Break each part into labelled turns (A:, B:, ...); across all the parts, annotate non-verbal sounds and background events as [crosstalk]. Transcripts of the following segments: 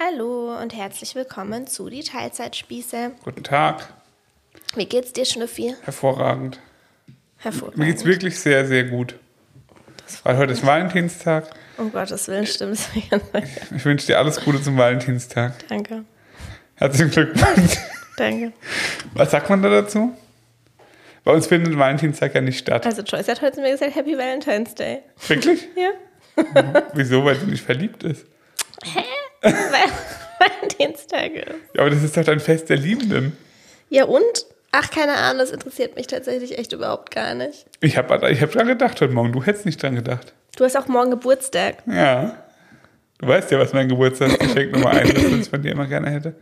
A: Hallo und herzlich willkommen zu die Teilzeitspieße.
B: Guten Tag.
A: Wie geht's dir, Schnüffi?
B: Hervorragend.
A: Hervorragend.
B: Mir geht's wirklich sehr, sehr gut. Weil heute ist Valentinstag.
A: Um Gottes Willen stimmt es.
B: Ich wünsche dir alles Gute zum Valentinstag.
A: Danke.
B: Herzlichen Glückwunsch.
A: Danke.
B: Was sagt man da dazu? Bei uns findet Valentinstag ja nicht statt.
A: Also Joyce hat heute zu mir gesagt, Happy Valentine's Day.
B: Wirklich?
A: Ja.
B: Wieso? Weil sie nicht verliebt ist.
A: Weil [laughs] Valentinstag ist.
B: Ja, aber das ist doch ein Fest der Liebenden.
A: Ja und? Ach, keine Ahnung, das interessiert mich tatsächlich echt überhaupt gar nicht.
B: Ich habe ich hab dran gedacht heute Morgen. Du hättest nicht dran gedacht.
A: Du hast auch morgen Geburtstag.
B: Ja. Du weißt ja, was mein Geburtstagsgeschenk Nummer eins ist, was ich von dir immer gerne hätte.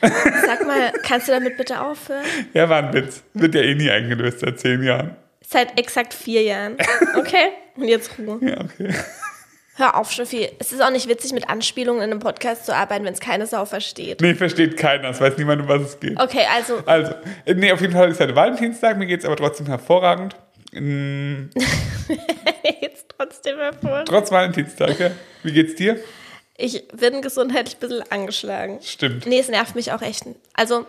A: Sag mal, kannst du damit bitte aufhören? [laughs]
B: Ja, war ein Witz. Wird ja eh nie eingelöst seit zehn Jahren.
A: Seit exakt vier Jahren. Okay? Und jetzt Ruhe.
B: Ja, okay.
A: Hör auf, Schnüffi. Es ist auch nicht witzig, mit Anspielungen in einem Podcast zu arbeiten, wenn es keine Sau versteht.
B: Nee, versteht keiner. Es weiß niemand, um was es geht.
A: Okay, also
B: Also, äh, nee, auf jeden Fall ist heute Valentinstag. Mir geht es aber trotzdem hervorragend. Mm, [laughs]
A: geht's trotzdem hervor.
B: Trotz Valentinstag, ja. Wie geht's dir?
A: Ich bin gesundheitlich ein bisschen angeschlagen.
B: Stimmt.
A: Nee, es nervt mich auch echt. Also,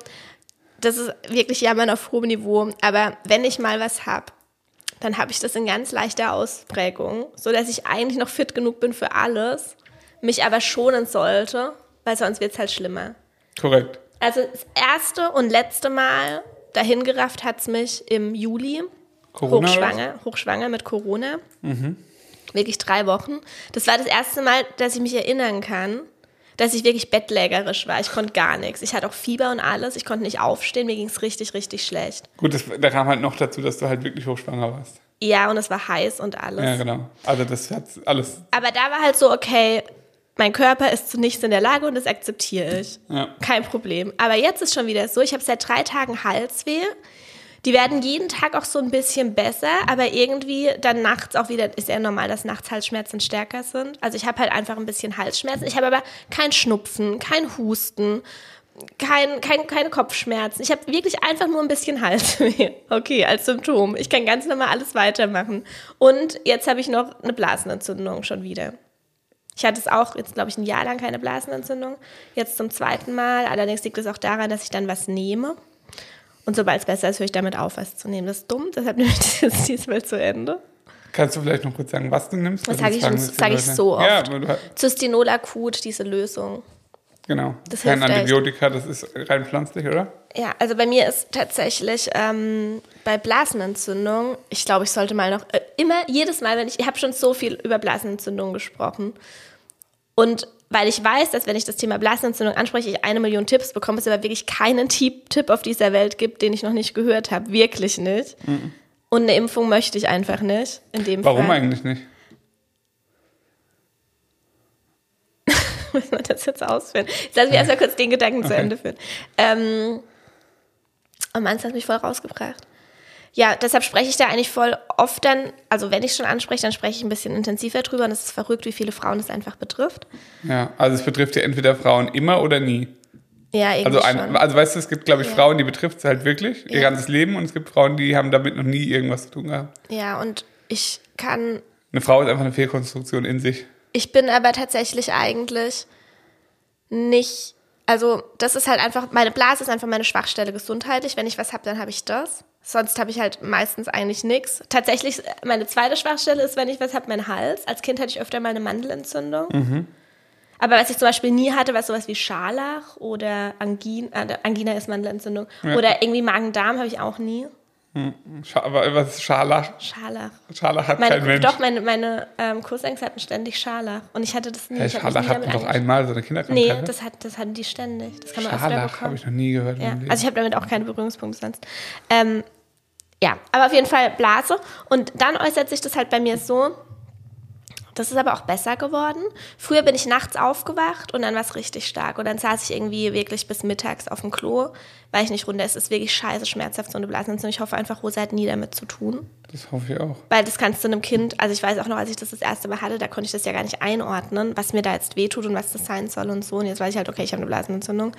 A: das ist wirklich Jammern auf hohem Niveau. Aber wenn ich mal was hab, dann habe ich das in ganz leichter Ausprägung, sodass ich eigentlich noch fit genug bin für alles, mich aber schonen sollte, weil sonst wird's halt schlimmer.
B: Korrekt.
A: Also das erste und letzte Mal dahin gerafft hat's mich im Juli.
B: Corona
A: hochschwanger, hochschwanger mit Corona. Wirklich drei Wochen. Das war das erste Mal, dass ich mich erinnern kann, dass ich wirklich bettlägerisch war. Ich konnte gar nichts. Ich hatte auch Fieber und alles. Ich konnte nicht aufstehen. Mir ging's richtig, richtig schlecht.
B: Gut, das, da kam halt noch dazu, dass du halt wirklich hochschwanger warst.
A: Ja, und es war heiß und alles.
B: Ja, genau. Also das hat alles.
A: Aber da war halt so, okay, mein Körper ist zu nichts in der Lage und das akzeptiere ich.
B: Ja.
A: Kein Problem. Aber jetzt ist schon wieder so, ich habe seit drei Tagen Halsweh. Die werden jeden Tag auch so ein bisschen besser, aber irgendwie dann nachts auch wieder, ist ja normal, dass nachts Halsschmerzen stärker sind. Also ich habe halt einfach ein bisschen Halsschmerzen. Ich habe aber kein Schnupfen, kein Husten, kein, kein, keine Kopfschmerzen. Ich habe wirklich einfach nur ein bisschen Halsweh. [laughs] Okay, als Symptom. Ich kann ganz normal alles weitermachen. Und jetzt habe ich noch eine Blasenentzündung schon wieder. Ich hatte es auch jetzt, glaube ich, ein Jahr lang keine Blasenentzündung. Jetzt zum zweiten Mal. Allerdings liegt es auch daran, dass ich dann was nehme. Und sobald es besser ist, höre ich damit auf, was zu nehmen. Das ist dumm, deshalb [laughs] nehme ich das diesmal zu Ende.
B: Kannst du vielleicht noch kurz sagen, was du nimmst?
A: Das sage ich, sag ich so.
B: Ja,
A: oft.
B: aber du,
A: Cystinol akut, diese Lösung.
B: genau.
A: Das
B: Kein
A: hilft echt.
B: Antibiotika, das ist rein pflanzlich, oder?
A: Ja, also bei mir ist tatsächlich ähm, bei Blasenentzündung, ich glaube, ich sollte mal noch, äh, immer, jedes Mal, wenn ich, ich habe schon so viel über Blasenentzündung gesprochen. Und weil ich weiß, dass wenn ich das Thema Blasenentzündung anspreche, ich eine Million Tipps bekomme, es aber wirklich keinen Tipp, Tipp auf dieser Welt gibt, den ich noch nicht gehört habe. Wirklich nicht. Und eine Impfung möchte ich einfach nicht. In dem
B: Warum
A: Fall.
B: eigentlich nicht? [laughs]
A: Müssen wir das jetzt ausführen? Jetzt lass mich erstmal kurz den Gedanken zu Ende führen. Ähm, oh Mann, das hat mich voll rausgebracht. Ja, deshalb spreche ich da eigentlich voll oft dann, also wenn ich schon anspreche, dann spreche ich ein bisschen intensiver drüber und es ist verrückt, wie viele Frauen es einfach betrifft.
B: Ja, also es betrifft ja entweder Frauen immer oder nie.
A: Ja, irgendwie
B: Also, ein,
A: schon.
B: also weißt du, es gibt, glaube ich,
A: Ja.
B: Frauen, die betrifft es halt wirklich ihr
A: Ja.
B: ganzes Leben und es gibt Frauen, die haben damit noch nie irgendwas zu tun gehabt.
A: Ja, und ich kann,
B: Eine Frau ist einfach eine Fehlkonstruktion in sich.
A: ich bin aber tatsächlich eigentlich nicht, also das ist halt einfach, meine Blase ist einfach meine Schwachstelle gesundheitlich. Wenn ich was habe, dann habe ich das. Sonst habe ich halt meistens eigentlich nichts. Tatsächlich, meine zweite Schwachstelle ist, wenn ich was habe, mein Hals. Als Kind hatte ich öfter mal eine Mandelentzündung. Aber was ich zum Beispiel nie hatte, war sowas wie Scharlach oder Angina, äh, Angina ist Mandelentzündung. Oder irgendwie Magen-Darm habe ich auch nie.
B: Scha aber was ist Scharlach?
A: Scharlach.
B: Scharlach hat
A: Meine,
B: kein Mensch.
A: doch, meine, meine ähm, Cousins hatten ständig Scharlach. Und ich hatte das nie.
B: Hey,
A: ich
B: Scharlach
A: nie
B: hat
A: damit
B: man doch einmal so eine Kinderkrankheit.
A: Nee, das, hat, das hatten die ständig. Das kann man
B: Scharlach habe ich noch nie gehört.
A: Ja, also ich habe damit auch keine Berührungspunkte sonst. Ähm, ja, aber auf jeden Fall Blase. Und dann äußert sich das halt bei mir so, das ist aber auch besser geworden. Früher bin ich nachts aufgewacht und dann war es richtig stark. Und dann saß ich irgendwie wirklich bis mittags auf dem Klo, weil ich nicht runter. Es ist wirklich scheiße schmerzhaft, so eine Blasenentzündung. Ich hoffe einfach, Rosa hat nie damit zu tun.
B: das hoffe ich auch.
A: Weil das kannst du einem Kind, also ich weiß auch noch, als ich das das erste Mal hatte, da konnte ich das ja gar nicht einordnen, was mir da jetzt wehtut und was das sein soll und so. Und jetzt weiß ich halt, okay, ich habe eine Blasenentzündung.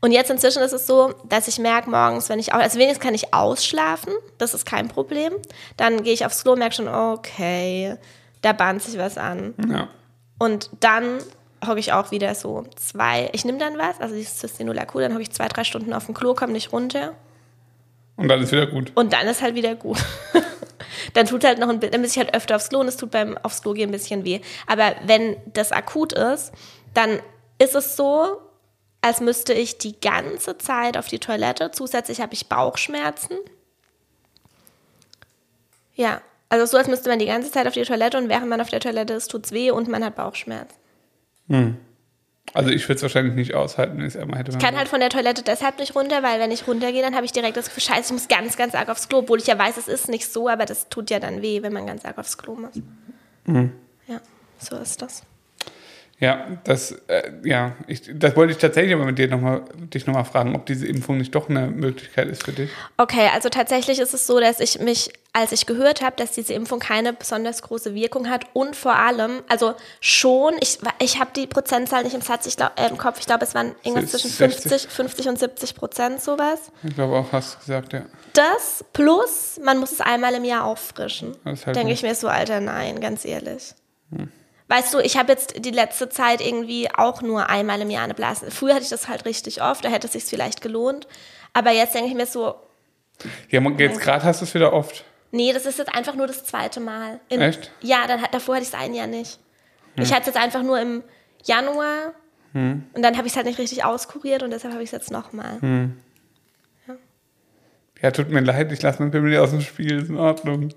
A: Und jetzt inzwischen ist es so, dass ich merke morgens, wenn ich, au- also wenigstens kann ich ausschlafen, das ist kein Problem. Dann gehe ich aufs Klo und merke schon, okay, da bahnt sich was an.
B: Ja.
A: Und dann hocke ich auch wieder so zwei, ich nehme dann was, also dieses Cystinolacul, dann hocke ich zwei, drei Stunden auf dem Klo, komme nicht runter
B: Und dann ist wieder gut.
A: und dann ist halt wieder gut. [laughs] dann tut halt noch ein bisschen, dann muss ich halt öfter aufs Klo und es tut beim aufs Klo gehen ein bisschen weh. Aber wenn das akut ist, dann ist es so, als müsste ich die ganze Zeit auf die Toilette. Zusätzlich habe ich Bauchschmerzen. Ja, also so, als müsste man die ganze Zeit auf die Toilette und während man auf der Toilette ist, tut es weh und man hat Bauchschmerzen.
B: Also ich würde es wahrscheinlich nicht aushalten, wenn ich es einmal hätte.
A: Ich kann halt von der Toilette deshalb nicht runter, weil wenn ich runtergehe, dann habe ich direkt das Gefühl, scheiße, ich muss ganz, ganz arg aufs Klo, obwohl ich ja weiß, es ist nicht so, aber das tut ja dann weh, wenn man ganz arg aufs Klo muss. Ja, so ist das.
B: Ja, das, äh, ja, ich, das wollte ich tatsächlich aber mit dir noch mal, dich nochmal fragen, ob diese Impfung nicht doch eine Möglichkeit ist für dich.
A: Okay, also tatsächlich ist es so, dass ich mich, als ich gehört habe, dass diese Impfung keine besonders große Wirkung hat und vor allem, also schon, ich, ich habe die Prozentzahl nicht im Satz, ich glaub, äh, im Kopf, ich glaube, es waren irgendwas zwischen
B: 60.
A: 50, 50 und 70 Prozent sowas.
B: Ich glaube auch, hast du gesagt, ja.
A: Das plus, man muss es einmal im Jahr auffrischen.
B: Halt
A: Denke ich mir so, Alter, nein, ganz ehrlich. Weißt du, ich habe jetzt die letzte Zeit irgendwie auch nur einmal im Jahr eine Blase. Früher hatte ich das halt richtig oft, da hätte es sich vielleicht gelohnt. Aber jetzt denke ich mir so,
B: Ja, jetzt gerade hast du es wieder oft.
A: nee, das ist jetzt einfach nur das zweite Mal. Im,
B: Echt?
A: Ja, dann, davor hatte ich es ein Jahr nicht. Ich hatte es jetzt einfach nur im Januar und dann habe ich es halt nicht richtig auskuriert und deshalb habe ich es jetzt nochmal.
B: Ja, tut mir leid, ich lasse mein Pimmel aus dem Spiel, ist in Ordnung.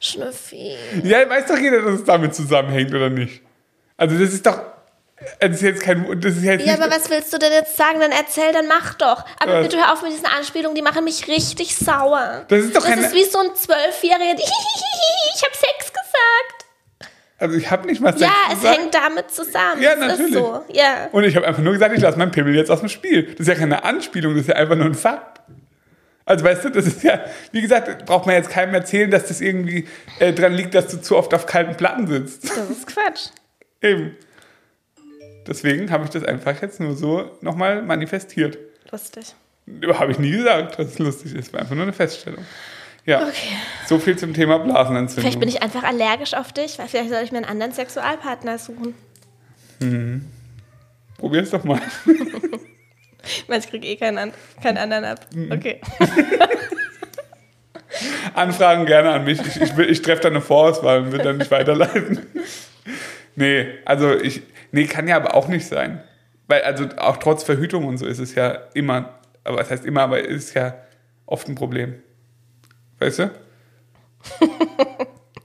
A: Schnüffi.
B: Ja, weiß doch jeder, dass es damit zusammenhängt, oder nicht? Also das ist doch, das ist jetzt kein, das ist jetzt
A: Ja, aber was willst du denn jetzt sagen? Dann erzähl, dann mach doch. Aber
B: Was?
A: bitte hör auf mit diesen Anspielungen, die machen mich richtig sauer.
B: Das ist doch
A: Das
B: keine-
A: ist wie so ein Zwölfjähriger, [laughs] ich hab Sex gesagt.
B: also ich habe nicht mal Sex
A: ja, es
B: gesagt.
A: hängt damit zusammen.
B: Ja,
A: Es
B: natürlich.
A: Ist so. Ja.
B: Und ich habe einfach nur gesagt, ich lasse meinen Pimmel jetzt aus dem Spiel. Das ist ja keine Anspielung, das ist ja einfach nur ein Fakt. Also weißt du, das ist ja, wie gesagt, braucht man jetzt keinem erzählen, dass das irgendwie äh, dran liegt, dass du zu oft auf kalten Platten sitzt.
A: Das ist Quatsch. [laughs]
B: Eben. Deswegen habe ich das einfach jetzt nur so nochmal manifestiert.
A: Lustig.
B: Habe ich nie gesagt, dass es lustig ist. War einfach nur eine Feststellung. Ja,
A: Okay.
B: so viel zum Thema Blasenentzündung.
A: Vielleicht bin ich einfach allergisch auf dich, weil vielleicht soll ich mir einen anderen Sexualpartner suchen.
B: Probier's doch mal. [laughs] [laughs]
A: Ich meine, ich kriege eh keinen, an, keinen anderen ab.
B: Mhm.
A: Okay. [laughs]
B: Anfragen gerne an mich. Ich, ich, ich treffe dann eine Vorauswahl und will dann nicht weiterleiten. [laughs] Nee, also ich. Nee, kann ja aber auch nicht sein. Weil, also auch trotz Verhütung und so ist es ja immer, aber was heißt immer, aber ist ja oft ein Problem. Weißt du?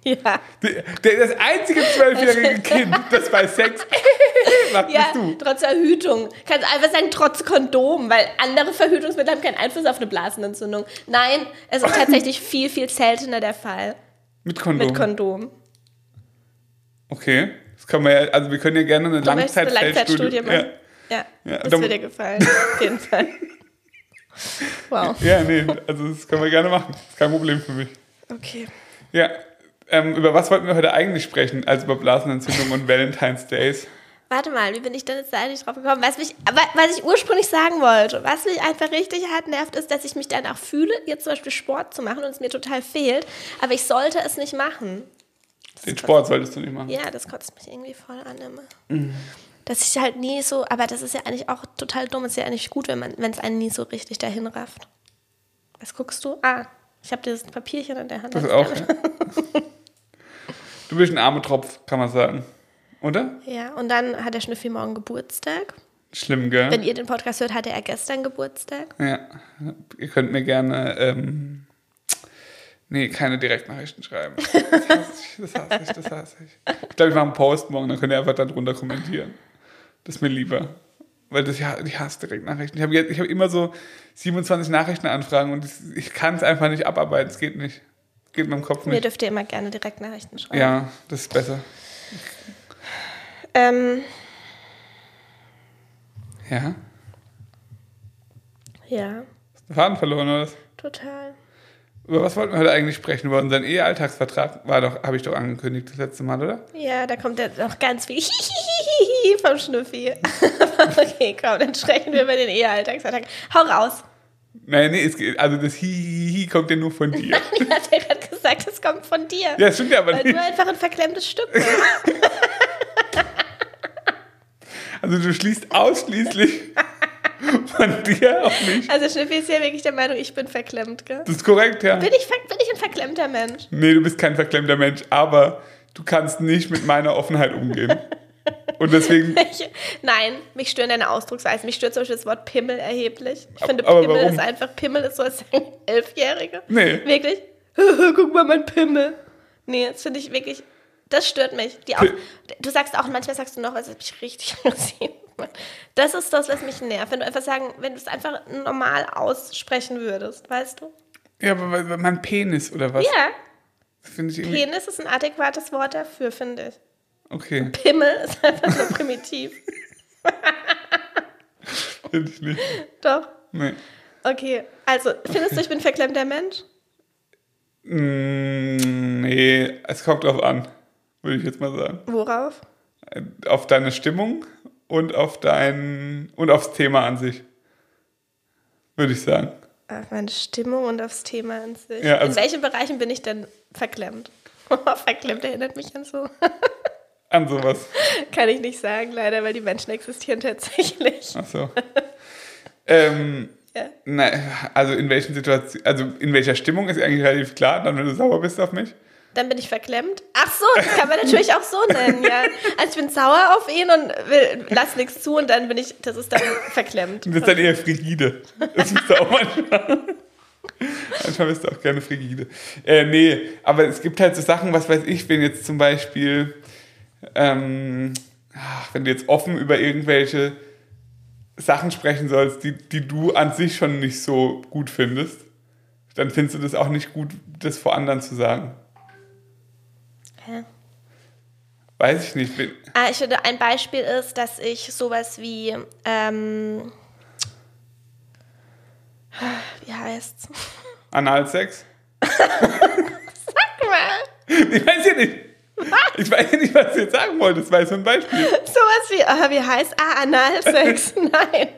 B: [laughs]
A: Ja.
B: Das einzige zwölfjährige [laughs] Kind, das bei Sex [laughs] macht,
A: Ja,
B: bist du.
A: trotz Verhütung. Kannst einfach sagen, trotz Kondom, weil andere Verhütungsmittel haben keinen Einfluss auf eine Blasenentzündung. Nein, es ist tatsächlich [clears throat] viel, viel seltener der Fall
B: Mit Kondom.
A: mit Kondom.
B: Okay. Das kann man ja, also wir können ja gerne eine
A: Langzeitstudie machen? Ja,
B: Ja,
A: das
B: dann-
A: wird dir gefallen. Auf jeden Fall. Wow.
B: Ja. ja, nee, also das können wir gerne machen. Ist kein Problem für mich.
A: Okay.
B: Ja, ähm, über was wollten wir heute eigentlich sprechen, als über Blasenentzündung und Valentine's Days?
A: Warte mal, wie bin ich denn jetzt da eigentlich drauf gekommen? Was, mich, was ich ursprünglich sagen wollte, was mich einfach richtig hart nervt, ist, dass ich mich danach fühle, jetzt zum Beispiel Sport zu machen und es mir total fehlt, aber ich sollte es nicht machen.
B: Den Sport solltest du nicht machen.
A: Ja, das kotzt mich irgendwie voll an immer. Dass ich halt nie so, aber das ist ja eigentlich auch total dumm. Ist ja eigentlich gut, wenn man, wenn es einen nie so richtig dahin rafft. Was guckst du? Ah, ich habe dieses Papierchen in der Hand.
B: Das auch. [laughs] Du bist ein armer Tropf, kann man sagen. Oder?
A: Ja, und dann hat der Schnüffi morgen Geburtstag.
B: Schlimm, gell?
A: Wenn ihr den Podcast hört, hatte er gestern Geburtstag.
B: Ja. Ihr könnt mir gerne. Ähm, nee, keine Direktnachrichten schreiben. Das hasse ich, das hasse ich, das hasse ich. Ich glaube, ich mache einen Post morgen, dann könnt ihr einfach darunter kommentieren. Das ist mir lieber. Weil das, ja, ich hasse Direktnachrichten. Ich habe ich habe immer so 27 Nachrichtenanfragen und das, ich kann es einfach nicht abarbeiten. Es geht nicht. Geht in meinem Kopf
A: Mir
B: nicht.
A: dürft ihr immer gerne Direktnachrichten schreiben.
B: Ja, das ist besser.
A: Ähm,
B: Ja?
A: ja,
B: Hast du den Faden verloren oder was?
A: total.
B: Über was wollten wir heute eigentlich sprechen? Über unseren Ehealltagsvertrag? War doch, habe ich doch angekündigt das letzte Mal, oder?
A: Ja, da kommt ja noch ganz viel [laughs] vom Schnüffi. [laughs] okay, komm, dann sprechen wir über den Ehealltagsvertrag. Hau raus.
B: Nein, nee, es also das Hihihi kommt ja nur von [laughs] dir.
A: Ich hatte gerade gesagt, es kommt von dir.
B: Ja, das stimmt ja aber
A: weil
B: nicht.
A: du einfach ein verklemmtes Stück bist.
B: Also du schließt ausschließlich von dir auf mich.
A: Also Schniffi ist ja wirklich der Meinung, ich bin verklemmt, gell?
B: Das ist korrekt, ja.
A: Bin ich, bin ich ein verklemmter Mensch?
B: Nee, du bist kein verklemmter Mensch, aber du kannst nicht mit meiner Offenheit umgehen. Und deswegen, [laughs]
A: Ich, nein, mich stören deine Ausdrucksweise. Mich stört zum Beispiel das Wort Pimmel erheblich. Ich finde,
B: aber
A: Pimmel
B: warum?
A: ist einfach, Pimmel ist so als [laughs] Elfjährige.
B: Nee.
A: Wirklich? [laughs] Guck mal, mein Pimmel. Nee, das finde ich wirklich, das stört mich.
B: Pi-
A: du sagst auch, manchmal sagst du noch, was mich richtig [laughs] aggressiv. Das ist das, was mich nervt. Wenn du einfach sagen, wenn du es einfach normal aussprechen würdest, weißt du?
B: ja, aber mein Penis oder was?
A: Ja,
B: Finde ich irgendwie.
A: Penis ist ein adäquates Wort dafür, finde ich.
B: Okay,
A: Pimmel ist einfach so primitiv. [laughs]
B: finde ich nicht.
A: Doch.
B: Nee.
A: Okay, also findest du, ich bin verklemmter Mensch?
B: Mm, nee, es kommt drauf an, würde ich jetzt mal sagen.
A: Worauf?
B: Auf deine Stimmung und auf dein und aufs Thema an sich. Würde ich sagen.
A: Auf meine Stimmung und aufs Thema an sich.
B: Ja, also-
A: In welchen Bereichen bin ich denn verklemmt? [laughs] verklemmt erinnert mich an so. [laughs]
B: An sowas.
A: Kann ich nicht sagen, leider, weil die Menschen existieren tatsächlich.
B: Ach so. ähm, [laughs]
A: Ja.
B: na, also in welchen Situationen, also in welcher Stimmung ist eigentlich relativ klar, dann wenn du sauer bist auf mich.
A: Dann bin ich verklemmt. Ach so, das kann man natürlich auch so nennen, ja. Also ich bin sauer auf ihn und will, lass nichts zu und dann bin ich, das ist dann verklemmt.
B: Du bist dann eher frigide. Das bist du auch manchmal. manchmal bist du auch gerne frigide. Äh, nee, aber es gibt halt so Sachen, was weiß ich, wenn jetzt zum Beispiel, ähm, wenn du jetzt offen über irgendwelche Sachen sprechen sollst, die, die du an sich schon nicht so gut findest, dann findest du das auch nicht gut, das vor anderen zu sagen.
A: Hä?
B: Weiß ich nicht.
A: Ah, ich finde, ein Beispiel ist, dass ich sowas wie, ähm, wie heißt's?
B: Analsex? [laughs]
A: Sag mal.
B: Ich weiß ja nicht. Ich weiß ja nicht, was du jetzt sagen wolltest. War so ein Beispiel.
A: Sowas wie, ah, wie heißt, ah, Analsex, [laughs] nein.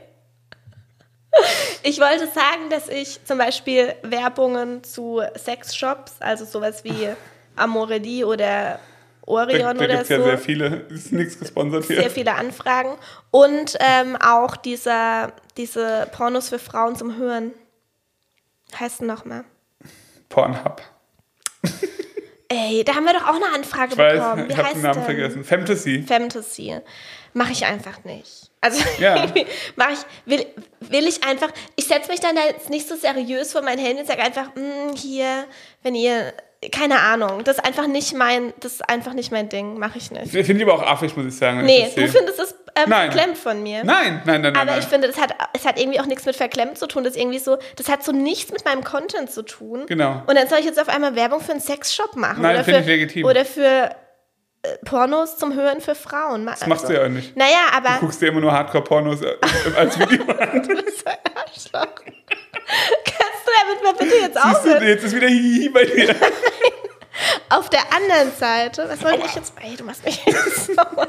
A: Ich wollte sagen, dass ich zum Beispiel Werbungen zu Sexshops, also sowas wie Amorelie oder
B: Da,
A: Orion
B: da
A: oder
B: gibt es ja
A: so,
B: sehr viele. Ist nichts gesponsert hier.
A: sehr viele Anfragen und ähm, auch dieser, diese Pornos für Frauen zum Hören. Heißt nochmal.
B: Pornhub.
A: Ey, da haben wir doch auch eine Anfrage
B: Ich weiß,
A: bekommen. Wie
B: ich habe den Namen
A: denn?
B: vergessen. Fantasy.
A: Fantasy. Mache ich einfach nicht. Also
B: Ja. [laughs]
A: mache ich, will, will ich einfach, ich setze mich dann da jetzt nicht so seriös vor mein Handy und sage einfach, "Mm, hier, wenn ihr, keine Ahnung, das ist einfach nicht mein, das ist einfach nicht mein Ding, mache ich nicht.
B: Finde ich aber auch affig, muss ich sagen.
A: Nee,
B: ich
A: du findest es ähm,
B: Nein.
A: verklemmt von mir.
B: Nein, nein, nein, nein.
A: Aber
B: nein.
A: ich finde, das hat, es hat irgendwie auch nichts mit verklemmt zu tun. Das ist irgendwie so, das hat so nichts mit meinem Content zu tun.
B: Genau.
A: Und dann soll ich jetzt auf einmal Werbung für einen Sexshop machen.
B: Nein, finde ich legitim.
A: Oder für äh, Pornos zum Hören für Frauen. Also,
B: das machst du ja auch nicht.
A: Naja,
B: Du
A: aber.
B: guckst dir immer nur Hardcore-Pornos äh, als [laughs] Video an.
A: Du bist ein Arschloch. Damit mal bitte jetzt
B: Siehst du,
A: aufhören?
B: jetzt ist wieder Hihi bei dir. [laughs]
A: Auf der anderen Seite, was wollte ich jetzt? Ey, du machst mich jetzt sauer.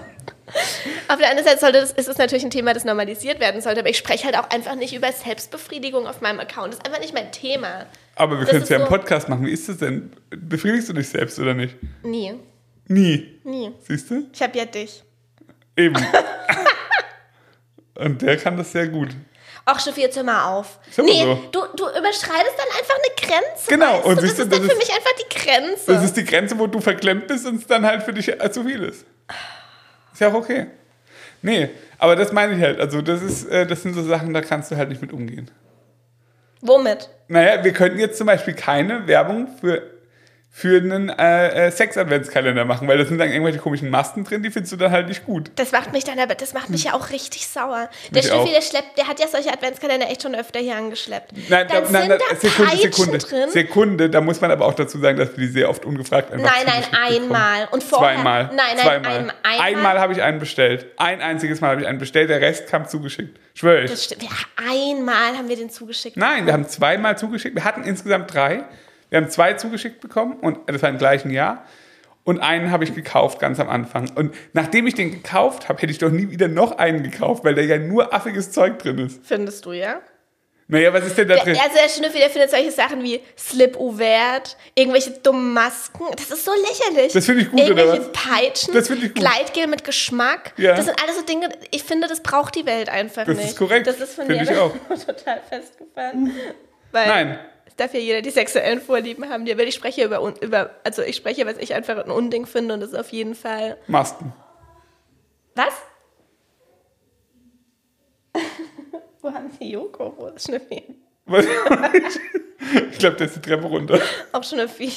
A: Auf der anderen Seite sollte das, ist es natürlich ein Thema, das normalisiert werden sollte, aber ich spreche halt auch einfach nicht über Selbstbefriedigung auf meinem Account. Das ist einfach nicht mein Thema.
B: Aber wir können es ja im
A: so-
B: Podcast machen. Wie ist das denn? Befriedigst du dich selbst oder nicht?
A: Nie.
B: Nie.
A: Nie.
B: Siehst du?
A: Ich habe ja dich.
B: Eben. [laughs] Und der kann das sehr gut.
A: Ach, Steffi, jetzt hör mal auf. Nee,
B: so.
A: du, du überschreitest dann einfach eine Grenze.
B: Genau,
A: Weißt
B: und
A: du? Das ist dann
B: das
A: für mich einfach die Grenze.
B: Das ist die Grenze, wo du verklemmt bist und es dann halt für dich äh, zu viel ist. Ist ja auch okay. Nee, aber das meine ich halt. Also, das, ist, äh, das sind so Sachen, da kannst du halt nicht mit umgehen.
A: Womit?
B: Naja, wir könnten jetzt zum Beispiel keine Werbung für, für einen äh, äh, Sex-Adventskalender machen, weil da sind dann irgendwelche komischen Masten drin, die findest du dann halt nicht gut.
A: Das macht mich dann aber, das macht mich ja auch richtig sauer. Der
B: auch.
A: der schleppt, der hat ja solche Adventskalender echt schon öfter hier angeschleppt.
B: Nein,
A: dann
B: da, nein,
A: sind
B: nein,
A: da
B: Sekunde,
A: Peitschen
B: Sekunde.
A: drin.
B: Sekunde, da muss man aber auch dazu sagen, dass wir die sehr oft ungefragt einfach
A: Nein, nein,
B: zugeschickt bekommen.
A: einmal. Und vorher-
B: Zweimal.
A: Nein, nein,
B: Zweimal.
A: ein- einmal.
B: einmal habe ich einen bestellt. Ein einziges Mal habe ich einen bestellt, der Rest kam zugeschickt. Schwöre ich.
A: Das stimmt. Ja, einmal haben wir den zugeschickt.
B: Nein, wir haben zweimal zugeschickt. Wir hatten insgesamt drei. Wir haben zwei zugeschickt bekommen und das war im gleichen Jahr. Und einen habe ich gekauft ganz am Anfang. Und nachdem ich den gekauft habe, hätte ich doch nie wieder noch einen gekauft, weil da ja nur affiges Zeug drin ist.
A: Findest du, ja?
B: Naja, was ist denn da drin?
A: Also der Schnüffel, der findet solche Sachen wie Slip Ouvert, irgendwelche dummen Masken. Das ist so lächerlich.
B: Das finde ich gut, oder
A: irgendwelche
B: was?
A: Peitschen,
B: Das ich gut.
A: Gleitgel mit Geschmack.
B: Ja.
A: Das sind alles so Dinge, ich finde, das braucht die Welt einfach
B: Das
A: nicht.
B: ist korrekt.
A: Das ist von
B: Finde
A: mir
B: ich auch. [laughs]
A: total festgefahren.
B: Nein.
A: Darf ja jeder die sexuellen Vorlieben haben, die er will. Ich spreche über, über, also ich spreche, was ich einfach ein Unding finde und das ist auf jeden Fall.
B: Masken.
A: Was? [laughs] Wo haben Sie Joko? Wo ist Schnüffi? [laughs]
B: Ich glaube, der ist die Treppe runter.
A: Auch Schnüffi.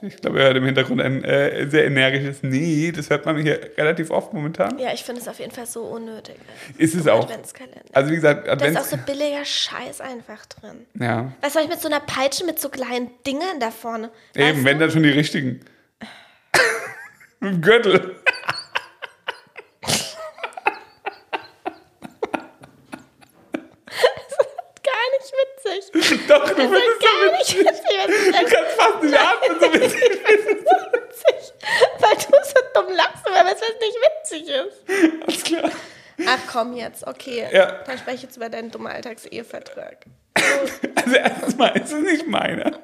B: Ich glaube, er hört im Hintergrund ein äh, sehr energisches Nee. Das hört man hier relativ oft momentan.
A: Ja, ich finde es auf jeden Fall so unnötig.
B: Ist es auch.
A: Adventskalender.
B: Also wie gesagt,
A: Da ist auch so billiger Scheiß einfach drin.
B: Ja,
A: Was soll ich mit so einer Peitsche mit so kleinen Dingern da vorne?
B: eben,
A: Weißt
B: wenn
A: du?
B: dann schon die richtigen. [laughs] Mit dem Gürtel.
A: Gar nicht witzig.
B: Doch, du findest
A: gar nicht witzig.
B: Du kannst fast nicht atmen, so witzig.
A: witzig? Weil du so dumm lachst, weil was nicht witzig ist.
B: Alles klar.
A: Ach komm jetzt, okay.
B: Ja.
A: Dann spreche ich jetzt über deinen dummen Alltagsehevertrag. [laughs]
B: Also erstens mal ist es nicht meiner.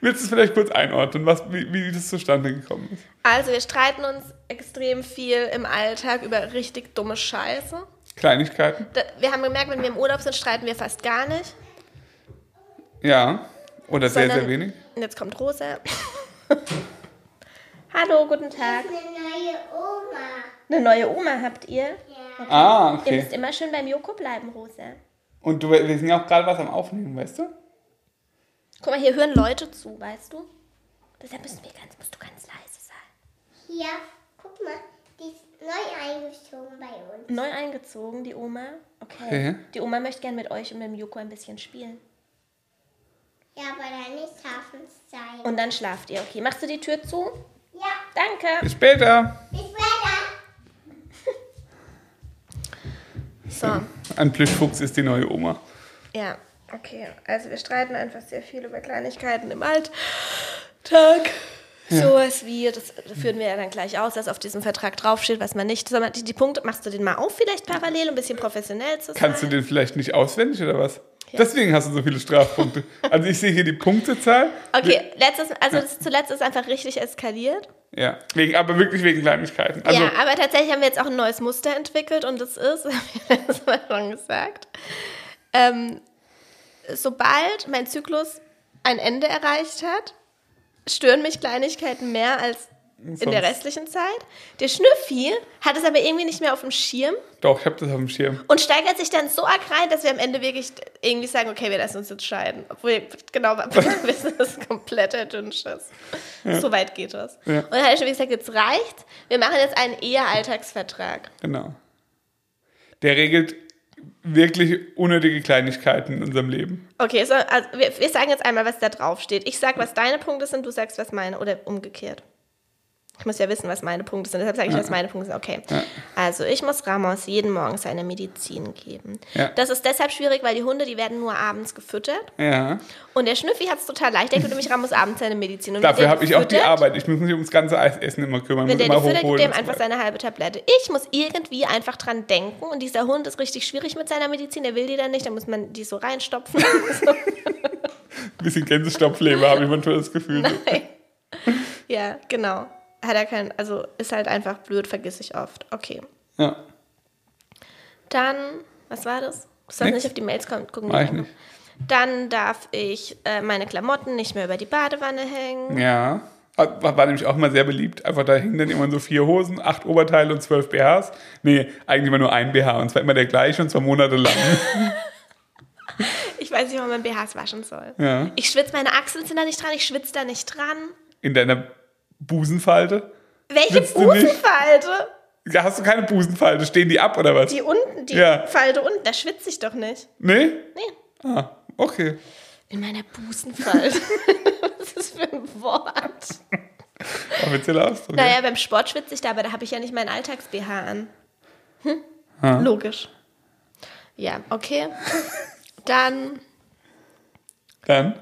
B: Willst du es vielleicht kurz einordnen, was, wie, wie das zustande gekommen ist?
A: Also wir streiten uns extrem viel im Alltag über richtig dumme Scheiße.
B: Kleinigkeiten?
A: Da, wir haben gemerkt, wenn wir im Urlaub sind, streiten wir fast gar nicht.
B: Ja. Oder sehr,
A: sondern-
B: sehr wenig?
A: Und jetzt kommt Rosa. [laughs] Hallo, guten Tag.
C: Eine neue Oma.
A: Eine neue Oma habt ihr?
C: Ja.
B: Ah,
A: Ihr
B: okay.
A: müsst immer schön beim Joko bleiben, Rosa.
B: Und du, wir sind ja auch gerade was am Aufnehmen, weißt du?
A: Guck mal, hier hören Leute zu, weißt du? Deshalb müssen wir ganz, musst du ganz leise sein.
C: Hier, guck mal, die ist neu eingezogen bei uns.
A: Neu eingezogen, die Oma. Okay.
B: Okay.
A: Die Oma möchte gern mit euch und mit dem Joko ein bisschen spielen.
C: Ja, aber dann ist Hafenszeit.
A: Und dann schlaft ihr. Okay, machst du die Tür zu?
C: Ja,
A: Danke.
B: Bis später.
C: bis später. [laughs]
A: So,
B: Ein Plüschfuchs ist die neue Oma.
A: ja. Okay, also wir streiten einfach sehr viel über Kleinigkeiten im Alltag. Sowas wie, das führen wir ja dann gleich aus, dass auf diesem Vertrag draufsteht, was man nicht. Mal, die, die Punkte, machst du den mal auf vielleicht parallel, um ein bisschen professionell zu sein?
B: Kannst du den vielleicht nicht auswendig oder was? Deswegen hast du so viele Strafpunkte. Also ich sehe hier die Punktezahl.
A: Okay, letztes, also das zuletzt ist einfach richtig eskaliert.
B: Ja, wegen, aber wirklich wegen Kleinigkeiten. Also,
A: ja, aber tatsächlich haben wir jetzt auch ein neues Muster entwickelt und das ist, [laughs] das haben wir schon gesagt, ähm, sobald mein Zyklus ein Ende erreicht hat, stören mich Kleinigkeiten mehr als in der
B: Sonst-
A: restlichen Zeit. Der Schnüffi hat es aber irgendwie nicht mehr auf dem Schirm
B: doch, ich habe das auf dem Schirm.
A: und steigert sich dann so arg rein, dass wir am Ende wirklich irgendwie sagen, okay, wir lassen uns jetzt scheiden. Obwohl [laughs] wir genau wissen, dass es kompletter Dünsch ist. So weit geht das.
B: Ja.
A: Und dann hat er schon gesagt, jetzt reicht. Wir machen jetzt einen Ehe-Alltagsvertrag.
B: Genau. Der regelt wirklich unnötige Kleinigkeiten in unserem Leben.
A: Okay, so, also wir, wir sagen jetzt einmal, was da drauf steht. Ich sag, was deine Punkte sind, du sagst, was meine, oder umgekehrt. Ich muss ja wissen, was meine Punkte sind, deshalb sage ich, was meine Punkte sind. Okay. Also, ich muss Ramos jeden Morgen seine Medizin geben.
B: Ja.
A: Das ist deshalb schwierig, weil die Hunde, die werden nur abends gefüttert.
B: Ja.
A: Und der Schnüffi hat es total leicht. Der gibt nämlich Ramos abends seine Medizin. Und
B: Dafür habe ich auch die Arbeit. Ich muss mich ums ganze Eisessen immer kümmern.
A: Wenn der
B: immer
A: die füttert, gibt
B: so
A: einfach seine halbe Tablette. Ich muss irgendwie einfach dran denken. Und dieser Hund ist richtig schwierig mit seiner Medizin. Der will die dann nicht. Da muss man die so reinstopfen.
B: Ein [laughs] bisschen Gänsestopfleber habe ich manchmal das Gefühl. [laughs]
A: ja, genau. Hat er kein, also ist halt einfach blöd, vergiss ich oft. Okay.
B: Ja.
A: Dann, was war das? Du sollst nicht auf die Mails kommen, gucken.
B: Mach ich nicht.
A: Dann darf ich äh, meine Klamotten nicht mehr über die Badewanne hängen.
B: Ja. War, war nämlich auch mal sehr beliebt. Einfach da hingen dann immer so vier Hosen, acht Oberteile und zwölf BHs. Nee, eigentlich immer nur ein BH und zwar immer der gleiche und zwar monatelang. [laughs]
A: Ich weiß nicht, wann man BHs waschen soll.
B: Ja.
A: Ich schwitze, meine Achseln sind da nicht dran, ich schwitze da nicht dran.
B: In deiner Busenfalte.
A: Welche
B: nicht?
A: Busenfalte?
B: Ja, hast du keine Busenfalte? Stehen die ab oder was?
A: Die unten, die
B: Ja.
A: Falte unten, da schwitze ich doch nicht.
B: Nee?
A: Nee,
B: Ah, okay.
A: in meiner Busenfalte. [laughs] Was ist das für ein Wort?
B: Offizieller Ausdruck.
A: Naja, beim Sport schwitze ich da, aber da habe ich ja nicht meinen Alltags-BH an. Hm? Logisch. Ja, okay. [laughs] Dann,
B: Dann?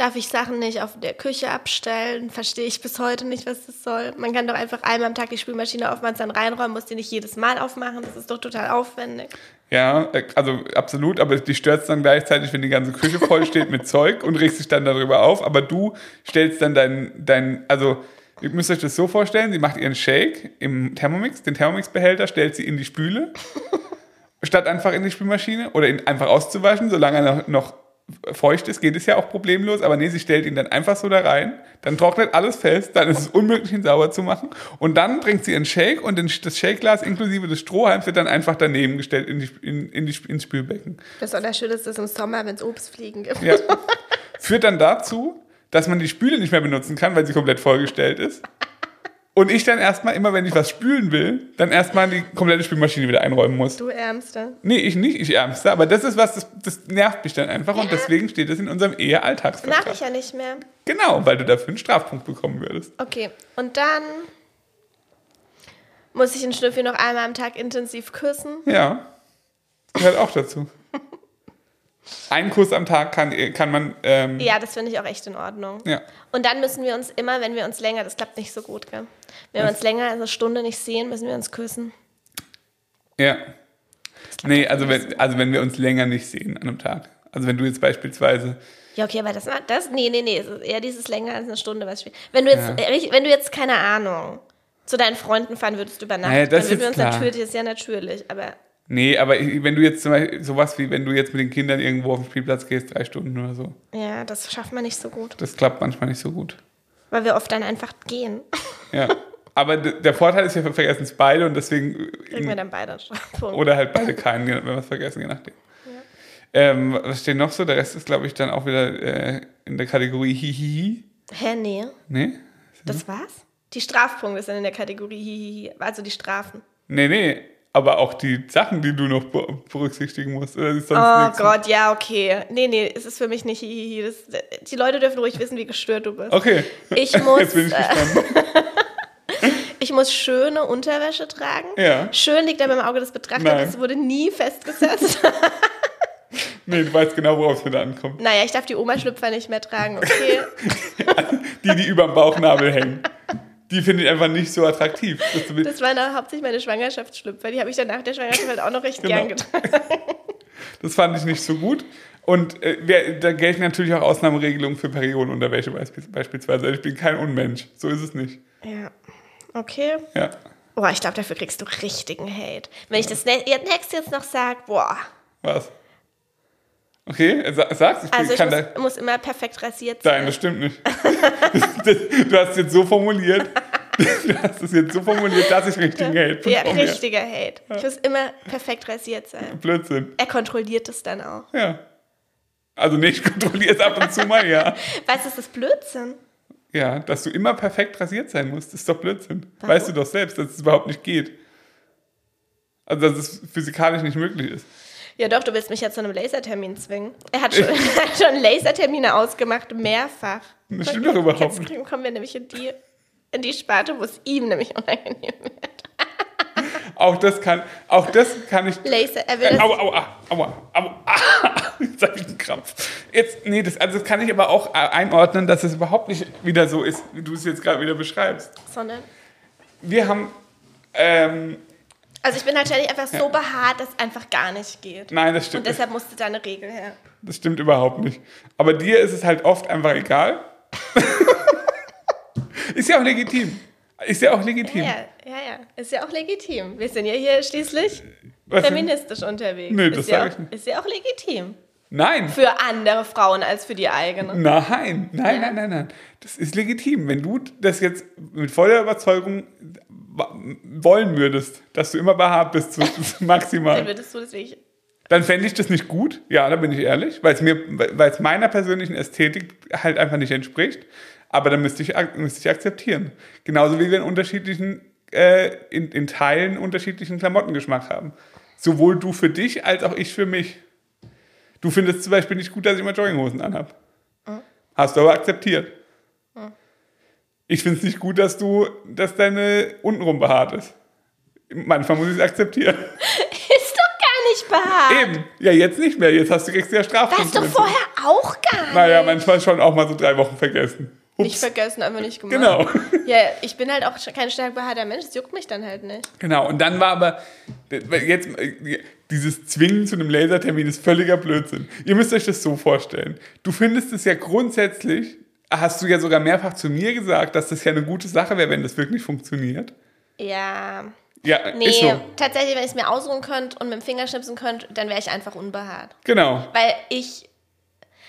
A: Darf ich Sachen nicht auf der Küche abstellen. Verstehe ich bis heute nicht, was das soll. Man kann doch einfach einmal am Tag die Spülmaschine aufmachen, dann reinräumen, muss die nicht jedes Mal aufmachen. Das ist doch total aufwendig.
B: Ja, äh, also absolut, aber die stört dann gleichzeitig, wenn die ganze Küche voll steht mit [laughs] Zeug und regst dich dann darüber auf. Aber du stellst dann dein, dein also ihr müsst euch das so vorstellen, sie macht ihren Shake im Thermomix, den Thermomix-Behälter, stellt sie in die Spüle, [laughs] statt einfach in die Spülmaschine oder ihn einfach auszuwaschen, solange er noch, noch feucht ist, geht es ja auch problemlos, aber nee, sie stellt ihn dann einfach so da rein, dann trocknet alles fest, dann ist es unmöglich, ihn sauber zu machen und dann bringt sie ihren Shake und das Shakeglas inklusive des Strohhalms wird dann einfach daneben gestellt in die, in, in die, ins Spülbecken.
A: Besonders schön ist das im Sommer, wenn es Obstfliegen gibt.
B: Ja. [laughs] Führt dann dazu, dass man die Spüle nicht mehr benutzen kann, weil sie komplett vollgestellt ist. Und ich dann erstmal, immer wenn ich was spülen will, dann erstmal die komplette Spülmaschine wieder einräumen muss.
A: Du Ärmste.
B: Nee, ich nicht, ich ärmste, aber das ist was, das, das nervt mich dann einfach und deswegen steht es in unserem
A: Mach
B: Ehe-Alltagsvertrag.
A: ich ja nicht mehr.
B: Genau, weil du dafür einen Strafpunkt bekommen würdest.
A: Okay, und dann muss ich den Schnüffi noch einmal am Tag intensiv küssen.
B: Ja, gehört auch dazu. Ein Kuss am Tag kann, kann man, ähm,
A: Ja, das finde ich auch echt in Ordnung.
B: ja.
A: Und dann müssen wir uns immer, wenn wir uns länger, das klappt nicht so gut, gell? Wenn wir uns länger als eine Stunde nicht sehen, müssen wir uns küssen.
B: Ja. Nee, also wenn, also wenn wir uns länger nicht sehen an einem Tag. Also wenn du jetzt beispielsweise,
A: Ja, okay, aber das, das nee, nee, nee, es ist eher dieses länger als eine Stunde, was ich Wenn du jetzt,
B: Ja.
A: äh, wenn du jetzt, keine Ahnung, zu deinen Freunden fahren würdest über Nacht,
B: Naja, das
A: dann würden wir uns
B: klar.
A: natürlich, das ist ja natürlich, aber
B: nee, aber wenn du jetzt zum Beispiel, sowas wie, wenn du jetzt mit den Kindern irgendwo auf den Spielplatz gehst, drei Stunden oder so,
A: ja, das schafft man nicht so gut,
B: das klappt manchmal nicht so gut.
A: weil wir oft dann einfach gehen. [laughs]
B: Ja. Aber der Vorteil ist, wir vergessen es beide und deswegen,
A: Kriegen wir dann beide einen Strafpunkt.
B: oder halt beide keinen, wenn wir es vergessen, je nachdem. Ähm, was steht noch so? Der Rest ist, glaube ich, dann auch wieder äh, in der Kategorie Hihihi.
A: Hä, nee,
B: Nee?
A: das war's? Die Strafpunkte sind in der Kategorie Hihihi, also die Strafen.
B: Nee, nee. Aber auch die Sachen, die du noch be- berücksichtigen musst. Oder ist sonst
A: Oh
B: nichts?
A: Gott, ja, okay. Nee, nee, es ist für mich nicht hihihi. Das, die Leute dürfen ruhig wissen, wie gestört du bist.
B: Okay.
A: Ich [laughs] muss,
B: Jetzt bin ich
A: äh,
B: gespannt. [laughs]
A: ich muss schöne Unterwäsche tragen.
B: Ja.
A: Schön liegt aber im Auge des Betrachters.
B: Nein.
A: Das wurde nie festgesetzt. [laughs]
B: Nee, du weißt genau, worauf es wieder ankommt.
A: naja, ich darf die Oma-Schlüpfer nicht mehr tragen, okay?
B: Die, die über dem Bauchnabel hängen. Die finde ich einfach nicht so attraktiv. Das,
A: Das waren hauptsächlich meine Schwangerschaftsschlüpfer. Die habe ich dann nach der Schwangerschaft halt auch noch recht
B: Genau.
A: gern getragen. [laughs]
B: das fand ich nicht so gut. Und äh, da gelten natürlich auch Ausnahmeregelungen für Periodenunterwäsche beisp- beispielsweise. Also ich bin kein Unmensch. So ist es nicht.
A: Ja, okay.
B: Ja.
A: Boah, ich glaube, dafür kriegst du richtigen Hate. Wenn ich das jetzt- nächste jetzt noch sage, boah.
B: Was? Okay, sa- sag's. Ich bin-
A: Also ich muss,
B: da.
A: muss immer perfekt rasiert
B: Nein,
A: sein.
B: das stimmt nicht. [laughs] [laughs] Du hast es jetzt so formuliert. Du hast es jetzt so formuliert, dass ich richtigen Hate
A: Ja,
B: bekomme.
A: richtiger Hate. Ich muss immer perfekt rasiert sein.
B: Blödsinn.
A: Er kontrolliert es dann auch.
B: Ja. Also nicht kontrolliert ab und zu mal, ja. [laughs]
A: Was ist das Blödsinn?
B: Ja, dass du immer perfekt rasiert sein musst, ist doch Blödsinn. Weißt du doch selbst, dass es überhaupt nicht geht. Also, dass es physikalisch nicht möglich ist.
A: Ja doch, du willst mich ja zu einem Lasertermin zwingen. Er hat schon, [laughs] hat schon Lasertermine ausgemacht, mehrfach.
B: Das stimmt doch überhaupt
A: Jetzt
B: nicht.
A: kommen wir nämlich in die, in die Sparte, wo es ihm nämlich [laughs] unangenehm wird.
B: Auch das kann, auch das kann ich.
A: Laser, er will
B: Äh, aua, aua, aua, aua, ah, [laughs] jetzt habe ich einen Krampf. Jetzt, nee, das, also das kann ich aber auch äh, einordnen, dass es überhaupt nicht wieder so ist, wie du es jetzt gerade wieder beschreibst.
A: sondern...
B: Wir haben, ähm,
A: Also ich bin tatsächlich einfach so behaart, dass es einfach gar nicht geht.
B: nein, das
A: Und
B: stimmt nicht.
A: deshalb musste da eine Regel her.
B: Das stimmt überhaupt nicht. Aber dir ist es halt oft einfach egal. [laughs] ist ja auch legitim. Ist ja auch legitim.
A: Ja, ja, ja. Ist ja auch legitim. Wir sind ja hier schließlich
B: Was
A: feministisch unterwegs.
B: Nee, das
A: ist, ja
B: sag
A: auch,
B: ich nicht.
A: ist ja auch legitim.
B: Nein.
A: Für andere Frauen als für die eigene.
B: Nein, nein, nein, nein, nein. Das ist legitim. Wenn du das jetzt mit voller Überzeugung wollen würdest, dass du immer behaart bist, so [laughs]
A: Dann
B: maximal,
A: würdest du das wirklich.
B: dann fände ich das nicht gut. Ja, da bin ich ehrlich, weil es mir, weil es meiner persönlichen Ästhetik halt einfach nicht entspricht. Aber dann müsste ich, müsste ich akzeptieren. Genauso wie wir in unterschiedlichen, äh, in, in Teilen unterschiedlichen Klamottengeschmack haben. Sowohl du für dich als auch ich für mich. Du findest zum Beispiel nicht gut, dass ich immer Jogginghosen anhab. Hast du aber akzeptiert. Ich finde es nicht gut, dass du, dass deine untenrum behaart ist. Manchmal muss ich es akzeptieren. [laughs]
A: Ist doch gar nicht behaart.
B: Eben. Ja, jetzt nicht mehr. Jetzt hast du kriegst du ja
A: Warst du vorher auch gar nicht.
B: Naja, manchmal schon auch mal so drei Wochen vergessen.
A: Nicht
B: Ups.
A: vergessen, einfach nicht gemacht.
B: Genau.
A: Ja, ich bin halt auch kein stark behaarter Mensch, das juckt mich dann halt nicht.
B: Genau. Und dann war aber jetzt dieses Zwingen zu einem Lasertermin ist völliger Blödsinn. Ihr müsst euch das so vorstellen. Du findest es ja grundsätzlich, hast du ja sogar mehrfach zu mir gesagt, dass das ja eine gute Sache wäre, wenn das wirklich funktioniert.
A: Ja.
B: Ja,
A: Nee,
B: ist so.
A: tatsächlich, wenn ich es mir ausruhen könnte und mit dem Finger schnipsen könnte, dann wäre ich einfach unbehaart.
B: Genau.
A: Weil ich.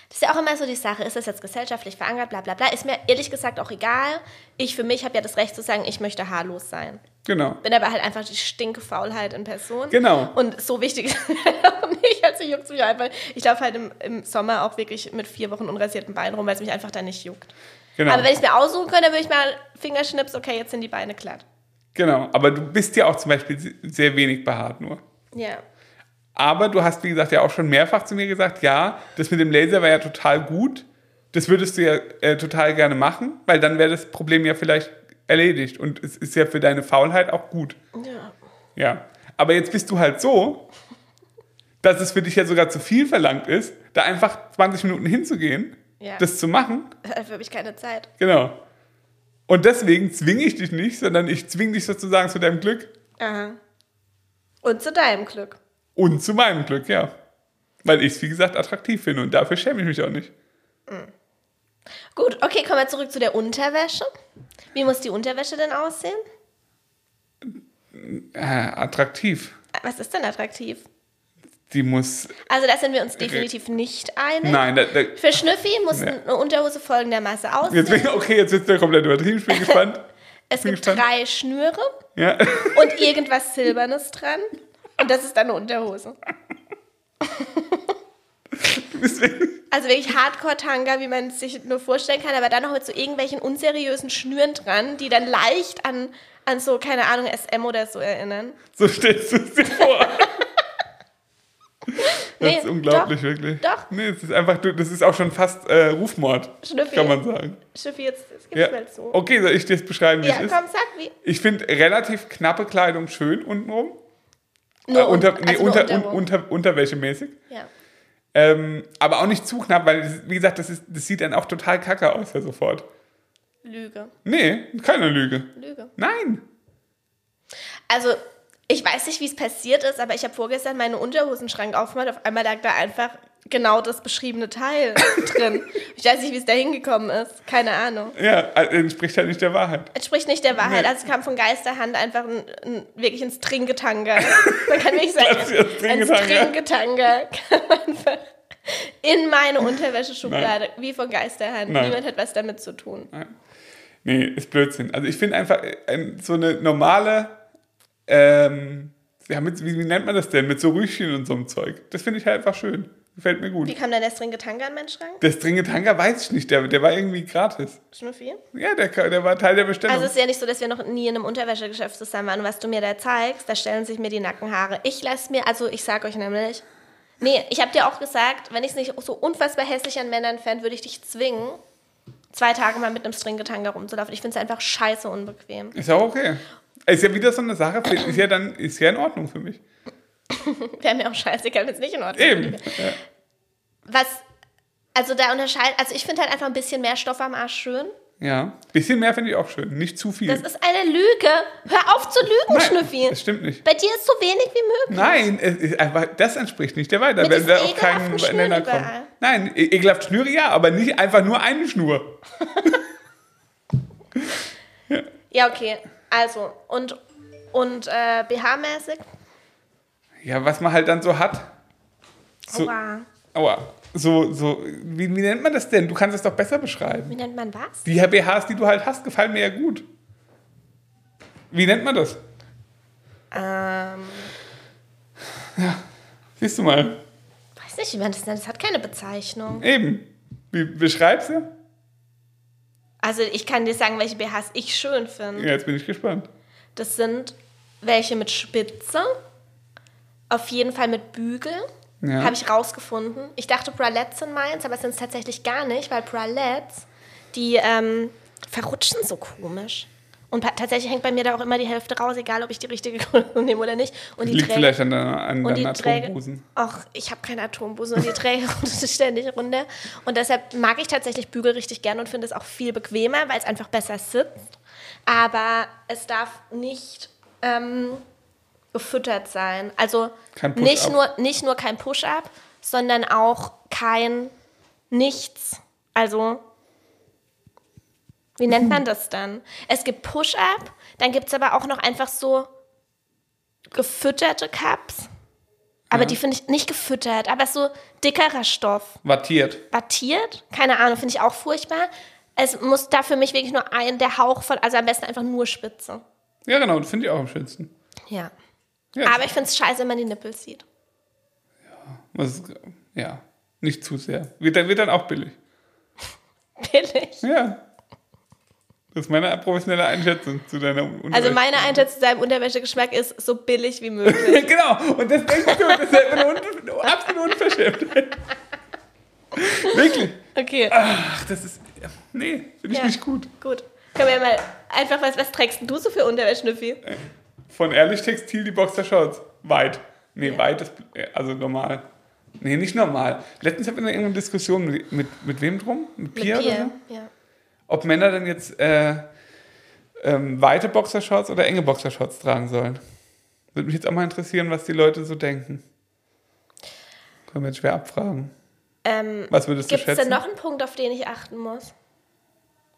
A: Das ist ja auch immer so die Sache, ist das jetzt gesellschaftlich verankert, bla bla bla. Ist mir ehrlich gesagt auch egal. Ich für mich habe ja das Recht zu sagen, ich möchte haarlos sein.
B: Genau.
A: Bin aber halt einfach die Stinkefaulheit in Person.
B: Genau.
A: Und so wichtig [laughs] ist es auch nicht. Also juckt mich einfach. Ich laufe halt im, im Sommer auch wirklich mit vier Wochen unrasierten Beinen rum, weil es mich einfach dann nicht juckt.
B: Genau.
A: Aber wenn ich es mir aussuchen könnte, dann würde ich mal Fingerschnips, okay, jetzt sind die Beine glatt.
B: Genau. Aber du bist ja auch zum Beispiel sehr wenig behaart nur.
A: Ja.
B: Aber du hast, wie gesagt, ja auch schon mehrfach zu mir gesagt, ja, das mit dem Laser war ja total gut. Das würdest du ja äh, total gerne machen, weil dann wäre das Problem ja vielleicht erledigt. Und es ist ja für deine Faulheit auch gut.
A: Ja.
B: Ja. Aber jetzt bist du halt so, dass es für dich ja sogar zu viel verlangt ist, da einfach 20 Minuten hinzugehen,
A: Ja.
B: das zu machen. [laughs]
A: Dafür habe ich keine Zeit.
B: Genau. Und deswegen zwinge ich dich nicht, sondern ich zwinge dich sozusagen zu deinem Glück
A: Aha. Und zu deinem Glück.
B: und zu meinem Glück, ja. Weil ich es, wie gesagt, attraktiv finde und dafür schäme ich mich auch nicht.
A: Gut, okay, kommen wir zurück zu der Unterwäsche. Wie muss die Unterwäsche denn aussehen?
B: Äh, attraktiv.
A: Was ist denn attraktiv?
B: Die muss.
A: Also da sind wir uns definitiv nicht einig.
B: Nein, da, da,
A: Für Schnüffi muss
B: Ja.
A: eine Unterhose folgendermaßen aussehen.
B: jetzt bin, okay, jetzt wird es komplett übertrieben. Ich bin [laughs] gespannt.
A: es
B: bin
A: gibt
B: gespannt.
A: drei Schnüre
B: Ja.
A: und irgendwas Silbernes dran. Und das ist dann eine Unterhose. [laughs]
B: Deswegen,
A: Also wirklich Hardcore-Tanga, wie man es sich nur vorstellen kann, aber dann noch mit so irgendwelchen unseriösen Schnüren dran, die dann leicht an, an so, keine Ahnung, SM oder so erinnern.
B: so stellst du es dir vor. Das
A: Nee,
B: ist unglaublich,
A: doch,
B: wirklich.
A: doch.
B: Nee, es ist einfach, das ist auch schon fast äh, Rufmord,
A: Schnüffi.
B: kann man sagen.
A: Schiffi, jetzt das gibt's
B: Ja.
A: mal zu.
B: Okay, soll ich dir das beschreiben, wie
A: Ja,
B: es ist?
A: komm, sag wie.
B: Ich finde relativ knappe Kleidung schön untenrum.
A: Nur
B: Äh, unter,
A: un-
B: nee,
A: also
B: unter, un,
A: Unterhose.
B: unter, unterwäschemäßig.
A: Ja.
B: Ähm, aber auch nicht zu knapp, weil, wie gesagt, das, ist, das sieht dann auch total kacke aus, ja, sofort.
A: Lüge.
B: Nee, keine Lüge.
A: Lüge.
B: Nein.
A: Also, ich weiß nicht, wie es passiert ist, aber ich habe vorgestern meinen Unterhosenschrank aufgemacht. Auf einmal lag da einfach genau das beschriebene Teil [laughs] drin. Ich weiß nicht, wie es da hingekommen ist. Keine Ahnung.
B: Ja, äh, entspricht halt nicht der Wahrheit.
A: Entspricht nicht der Wahrheit.
B: Nee.
A: Also es kam von Geisterhand einfach ein, ein, wirklich ein Stringetanga. Man kann wirklich [laughs] sagen,
B: Stringetanga.
A: Stringetanga kam einfach in meine Unterwäscheschublade, wie von Geisterhand.
B: Nein.
A: Niemand hat was damit zu tun.
B: Nee, ist Blödsinn. Also ich finde einfach äh, so eine normale, ähm, ja, mit, wie, wie nennt man das denn? Mit so Rüschchen und so einem Zeug. Das finde ich halt einfach schön. Gefällt mir gut.
A: Wie kam denn der Stringetanga in meinen Schrank?
B: Der Stringetanga weiß ich nicht, der, der war irgendwie gratis.
A: Schnuffi?
B: Ja, der, der war Teil der Bestellung.
A: Also es ist ja nicht so, dass wir noch nie in einem Unterwäschegeschäft zusammen waren. Und was du mir da zeigst, da stellen sich mir die Nackenhaare. Ich lasse mir, also ich sag euch nämlich, nee, ich habe dir auch gesagt, wenn ich es nicht so unfassbar hässlich an Männern fände, würde ich dich zwingen, zwei Tage mal mit einem Stringetanga rumzulaufen. Ich finde es einfach scheiße unbequem.
B: ist ja auch okay. Ist ja wieder so eine Sache, ist ja dann, ist ja in Ordnung für mich. [laughs]
A: Wäre mir auch scheißegal, wenn es nicht in Ordnung
B: Eben.
A: wäre. Was, also da unterscheidet, also ich finde halt einfach ein bisschen mehr Stoff am Arsch schön.
B: Ja. Bisschen mehr finde ich auch schön. Nicht zu viel.
A: Das ist eine Lüge. Hör auf zu lügen,
B: Nein,
A: Schnüffi.
B: das stimmt nicht.
A: Bei dir ist so wenig wie möglich.
B: Nein, ist einfach, das entspricht nicht der
A: Mit
B: werden wir auf keinen Nenner kommen. Nein, e- ekelhaft Schnüre ja, aber nicht einfach nur eine Schnur. [laughs]
A: Ja, okay. Also, und, und äh, BH-mäßig?
B: Ja, was man halt dann so hat. So,
A: Aua.
B: aua. So, so, wie, wie nennt man das denn? Du kannst es doch besser beschreiben.
A: Wie nennt man was?
B: Die BHs, die du halt hast, gefallen mir ja gut. Wie nennt man das?
A: Ähm,
B: Siehst du mal.
A: weiß nicht, wie man das nennt. Das hat keine Bezeichnung.
B: Eben. Wie beschreibst du?
A: Also, ich kann dir sagen, welche BHs ich schön finde.
B: Ja, jetzt bin ich gespannt.
A: Das sind welche mit Spitze. Auf jeden Fall mit Bügel.
B: Ja.
A: Habe ich rausgefunden. Ich dachte, Bralettes sind meins, aber sind es tatsächlich gar nicht, weil Bralettes, die ähm, verrutschen so komisch. Und tatsächlich hängt bei mir da auch immer die Hälfte raus, egal ob ich die richtige [laughs] Größe nehme oder nicht. Und die
B: Liegt
A: Träger,
B: vielleicht an, deiner, an
A: Träger,
B: Atombusen.
A: ach, ich habe keine Atombusen und die Träger [laughs] rutschen ständig runter. Und deshalb mag ich tatsächlich Bügel richtig gern und finde es auch viel bequemer, weil es einfach besser sitzt. Aber es darf nicht ähm, gefüttert sein. Also nicht nur, nicht nur kein Push-up, sondern auch kein Nichts. Also, wie nennt man das dann? Es gibt Push-up, dann gibt es aber auch noch einfach so gefütterte Cups. Aber
B: Ja.
A: die finde ich nicht gefüttert, aber so dickerer Stoff.
B: Wattiert.
A: Battiert, keine Ahnung, finde ich auch furchtbar. Es muss da für mich wirklich nur ein, der Hauch von, also am besten einfach nur Spitze.
B: Ja, genau, das finde ich auch am schönsten.
A: Ja.
B: Ja,
A: Aber ich finde es scheiße, wenn man die Nippel sieht.
B: was ist, ja, nicht zu sehr. Wird dann, wird dann auch billig. [laughs]
A: Billig.
B: Ja. Das ist meine professionelle Einschätzung zu deiner Unterwäsche.
A: Also meine Einschätzung zu seinem Unterwäschegeschmack ist so billig wie möglich. [laughs]
B: genau, und das denkst du, das ist ja eine, absolute Unverschämtheit. Wirklich.
A: Okay,
B: Ach, das ist. ja, Nee, finde ich
A: Ja.
B: nicht gut.
A: gut. Können wir mal einfach was, was trägst du so für Unterwäsche, Schnüffi?
B: Von Ehrlich Textil die Boxershorts. Weit. Nee, weit ist. Also normal. Nee, nicht normal. Letztens hatten wir irgendeine Diskussion mit, mit, mit wem drum? Mit Pia,
A: Mit Bier.
B: so?
A: Ja.
B: Ob Männer denn jetzt äh, ähm, weite Boxershorts oder enge Boxershorts tragen sollen. Würde mich jetzt auch mal interessieren, was die Leute so denken. Können wir jetzt schwer abfragen.
A: Ähm,
B: Was würdest du
A: Gibt es
B: schätzen?
A: denn noch einen Punkt, auf den ich achten muss?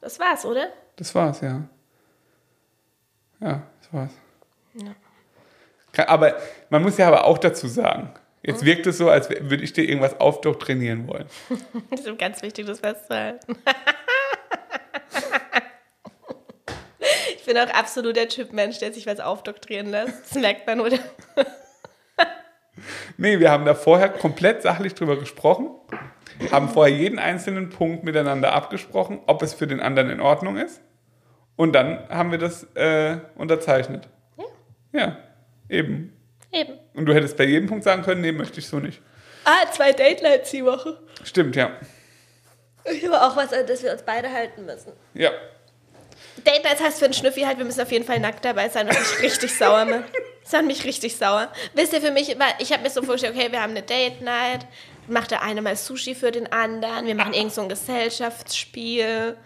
A: Das war's, oder?
B: Das war's, ja. Ja, das war's. Ka- Aber man muss ja aber auch dazu sagen, jetzt
A: Mhm.
B: wirkt es so, als würde ich dir irgendwas aufdoktrinieren wollen. [laughs]
A: Das ist ganz wichtig, das festzuhalten. [laughs] ich bin auch absolut der Typ Mensch, der sich was aufdoktrieren lässt. Das merkt man, oder? [laughs]
B: Nee, wir haben da vorher komplett sachlich drüber gesprochen, haben vorher jeden einzelnen Punkt miteinander abgesprochen, ob es für den anderen in Ordnung ist. Und dann haben wir das äh, unterzeichnet.
A: Ja.
B: Eben.
A: Eben.
B: Und du hättest bei jedem Punkt sagen können, nee, möchte ich so nicht.
A: Ah, zwei Date Nights die Woche.
B: Stimmt, ja.
A: Ich habe auch was, an das wir uns beide halten müssen.
B: Ja.
A: Date Nights heißt für einen Schnüffi halt, wir müssen auf jeden Fall nackt dabei sein, was mich richtig [laughs] sauer macht. Das macht mich richtig sauer. Wisst ihr, für mich, ich habe mir so vorgestellt, okay, wir haben eine Date Night, macht der eine mal Sushi für den anderen, wir machen irgend so ein Gesellschaftsspiel.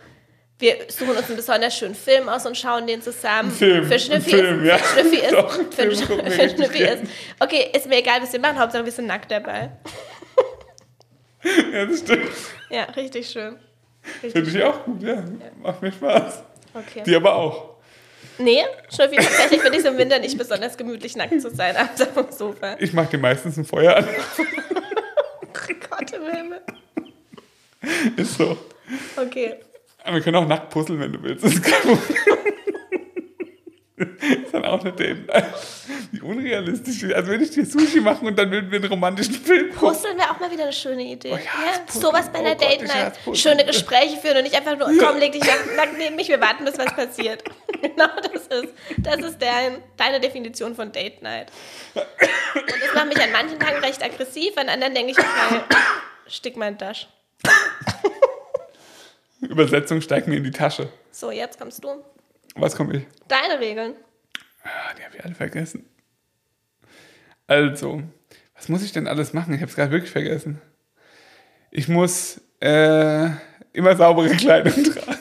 A: Wir suchen uns einen besonders schönen Film aus und schauen den zusammen.
B: Film,
A: Für Schnüffi
B: Film,
A: ist,
B: ja.
A: für Schnüffi ist, [laughs]
B: Doch,
A: für,
B: Film
A: für Schnüffi ist, okay, ist mir egal, was wir machen, Hauptsache wir sind nackt dabei. [laughs]
B: Ja, das stimmt.
A: Ja, richtig schön.
B: Finde ich auch gut, ja. Macht mir Spaß.
A: Okay.
B: Die aber auch.
A: Nee, Schnüffi, tatsächlich finde ich es im Winter nicht besonders gemütlich, nackt zu sein, abends [laughs] auf dem Sofa.
B: Ich mache dir meistens ein Feuer an.
A: Gott im Himmel.
B: Ist so.
A: Okay.
B: Aber wir können auch nackt puzzeln, wenn du willst. Das ist kein Problem. ist dann auch eine Date. Wie unrealistisch. Also würde ich dir Sushi machen und dann würden wir einen romantischen Film gucken.
A: Puzzeln wäre auch mal wieder eine schöne Idee.
B: Oh ja,
A: ja,
B: das
A: sowas bei einer
B: Oh
A: Date Night. Schöne Gespräche führen und nicht einfach nur, komm, leg dich nackt neben mich, wir warten, bis was passiert. [laughs] genau das ist. Das ist dein, deine Definition von Date Night. Und das macht mich an manchen Tagen recht aggressiv, an anderen denke ich, okay, stick mein Tasch. [laughs]
B: Übersetzung steigt mir in die Tasche.
A: So, jetzt kommst du.
B: Was komme ich?
A: Deine Regeln.
B: Ah, die habe ich alle vergessen. Also, was muss ich denn alles machen? Ich habe es gerade wirklich vergessen. Ich muss äh, immer saubere [laughs] Kleidung tragen.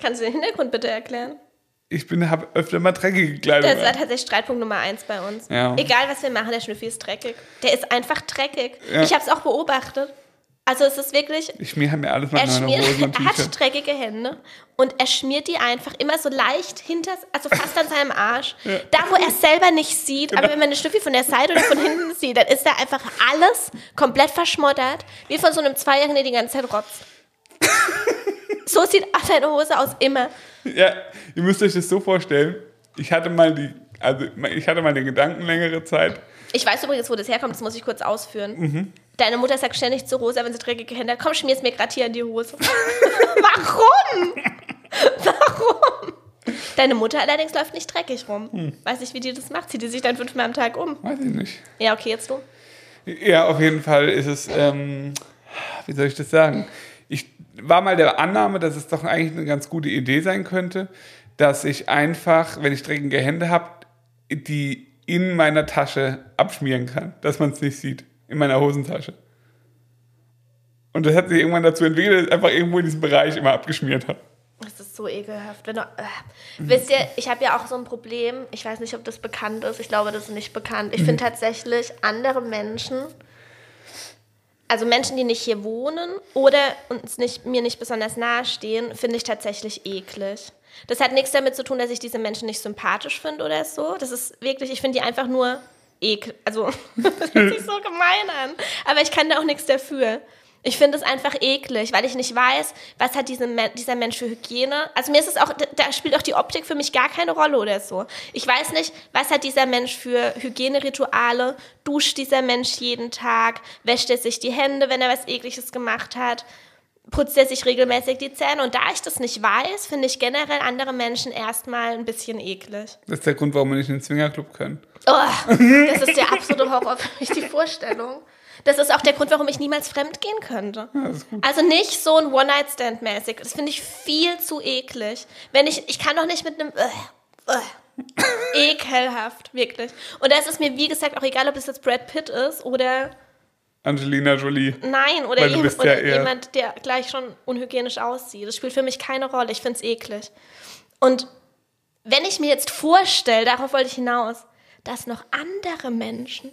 A: Kannst du den Hintergrund bitte erklären?
B: Ich bin, habe öfter mal dreckige Kleidung.
A: Das war tatsächlich Streitpunkt Nummer eins bei uns.
B: Ja.
A: Egal, was wir machen, der Schnüffi ist dreckig. Der ist einfach dreckig.
B: Ja.
A: Ich habe es auch beobachtet. Also es ist wirklich,
B: Ich schmier mir alles mit
A: er
B: meiner
A: schmiert,
B: Hosen und [laughs]
A: er hat dreckige Hände und er schmiert die einfach immer so leicht hinter, also fast an seinem Arsch. [laughs] Da, wo er selber nicht sieht,
B: Genau.
A: aber wenn man eine Schnüffi von der Seite oder von hinten sieht, dann ist da einfach alles komplett verschmoddert, wie von so einem Zweijährigen, der die ganze Zeit rotzt. [laughs] so sieht seine Hose aus, immer.
B: Ja, ihr müsst euch das so vorstellen. Ich hatte mal die, also ich hatte mal den Gedanken längere Zeit.
A: Ich weiß übrigens, wo das herkommt, das muss ich kurz ausführen.
B: Mhm.
A: Deine Mutter sagt ständig zu Rosa, wenn sie dreckige Hände hat, komm, schmier's mir gerade hier in die Hose. [laughs] Warum? [laughs] Warum? Deine Mutter allerdings läuft nicht dreckig rum.
B: Hm.
A: Weiß nicht, wie die das macht. Zieht die sich dann fünfmal am Tag um?
B: Weiß ich nicht.
A: Ja, okay, jetzt du.
B: Ja, auf jeden Fall ist es, ähm, wie soll ich das sagen? Ich war mal der Annahme, dass es doch eigentlich eine ganz gute Idee sein könnte, dass ich einfach, wenn ich dreckige Hände habe, die in meiner Tasche abschmieren kann, dass man es nicht sieht, in meiner Hosentasche. Und das hat sich irgendwann dazu entwickelt, dass ich einfach irgendwo in diesem Bereich immer abgeschmiert habe.
A: Das ist so ekelhaft. Wenn du, äh. Wisst ihr, ich habe ja auch so ein Problem. Ich weiß nicht, ob das bekannt ist. Ich glaube, das ist nicht bekannt. Ich finde tatsächlich andere Menschen, also Menschen, die nicht hier wohnen oder uns nicht, mir nicht besonders nahe stehen, finde ich tatsächlich eklig. Das hat nichts damit zu tun, dass ich diese Menschen nicht sympathisch finde oder so. Das ist wirklich, ich finde die einfach nur ekel. Also, [laughs] das hört sich so gemein an. Aber ich kann da auch nichts dafür. Ich finde es einfach eklig, weil ich nicht weiß, was hat diese, Men- dieser Mensch für Hygiene. Also mir ist es auch, da spielt auch die Optik für mich gar keine Rolle oder so. Ich weiß nicht, was hat dieser Mensch für Hygienerituale. Duscht dieser Mensch jeden Tag? Wäscht er sich die Hände, wenn er was Ekliges gemacht hat? Putzt er sich regelmäßig die Zähne? Und da ich das nicht weiß, finde ich generell andere Menschen erstmal ein bisschen eklig.
B: Das ist der Grund, warum wir nicht in den Swingerclub können.
A: Oh, das ist der absolute Horror für mich, die Vorstellung. Das ist auch der Grund, warum ich niemals fremd gehen könnte. Also nicht so ein One-Night-Stand-mäßig. Das finde ich viel zu eklig. Wenn ich, ich kann doch nicht mit einem, äh, äh, ekelhaft, wirklich. Und da ist es mir, wie gesagt, auch egal, ob es jetzt Brad Pitt ist oder,
B: Angelina Jolie.
A: nein, oder,
B: bist
A: oder
B: ja
A: jemand, der gleich schon unhygienisch aussieht. Das spielt für mich keine Rolle. Ich finde es eklig. Und wenn ich mir jetzt vorstelle, darauf wollte ich hinaus, dass noch andere Menschen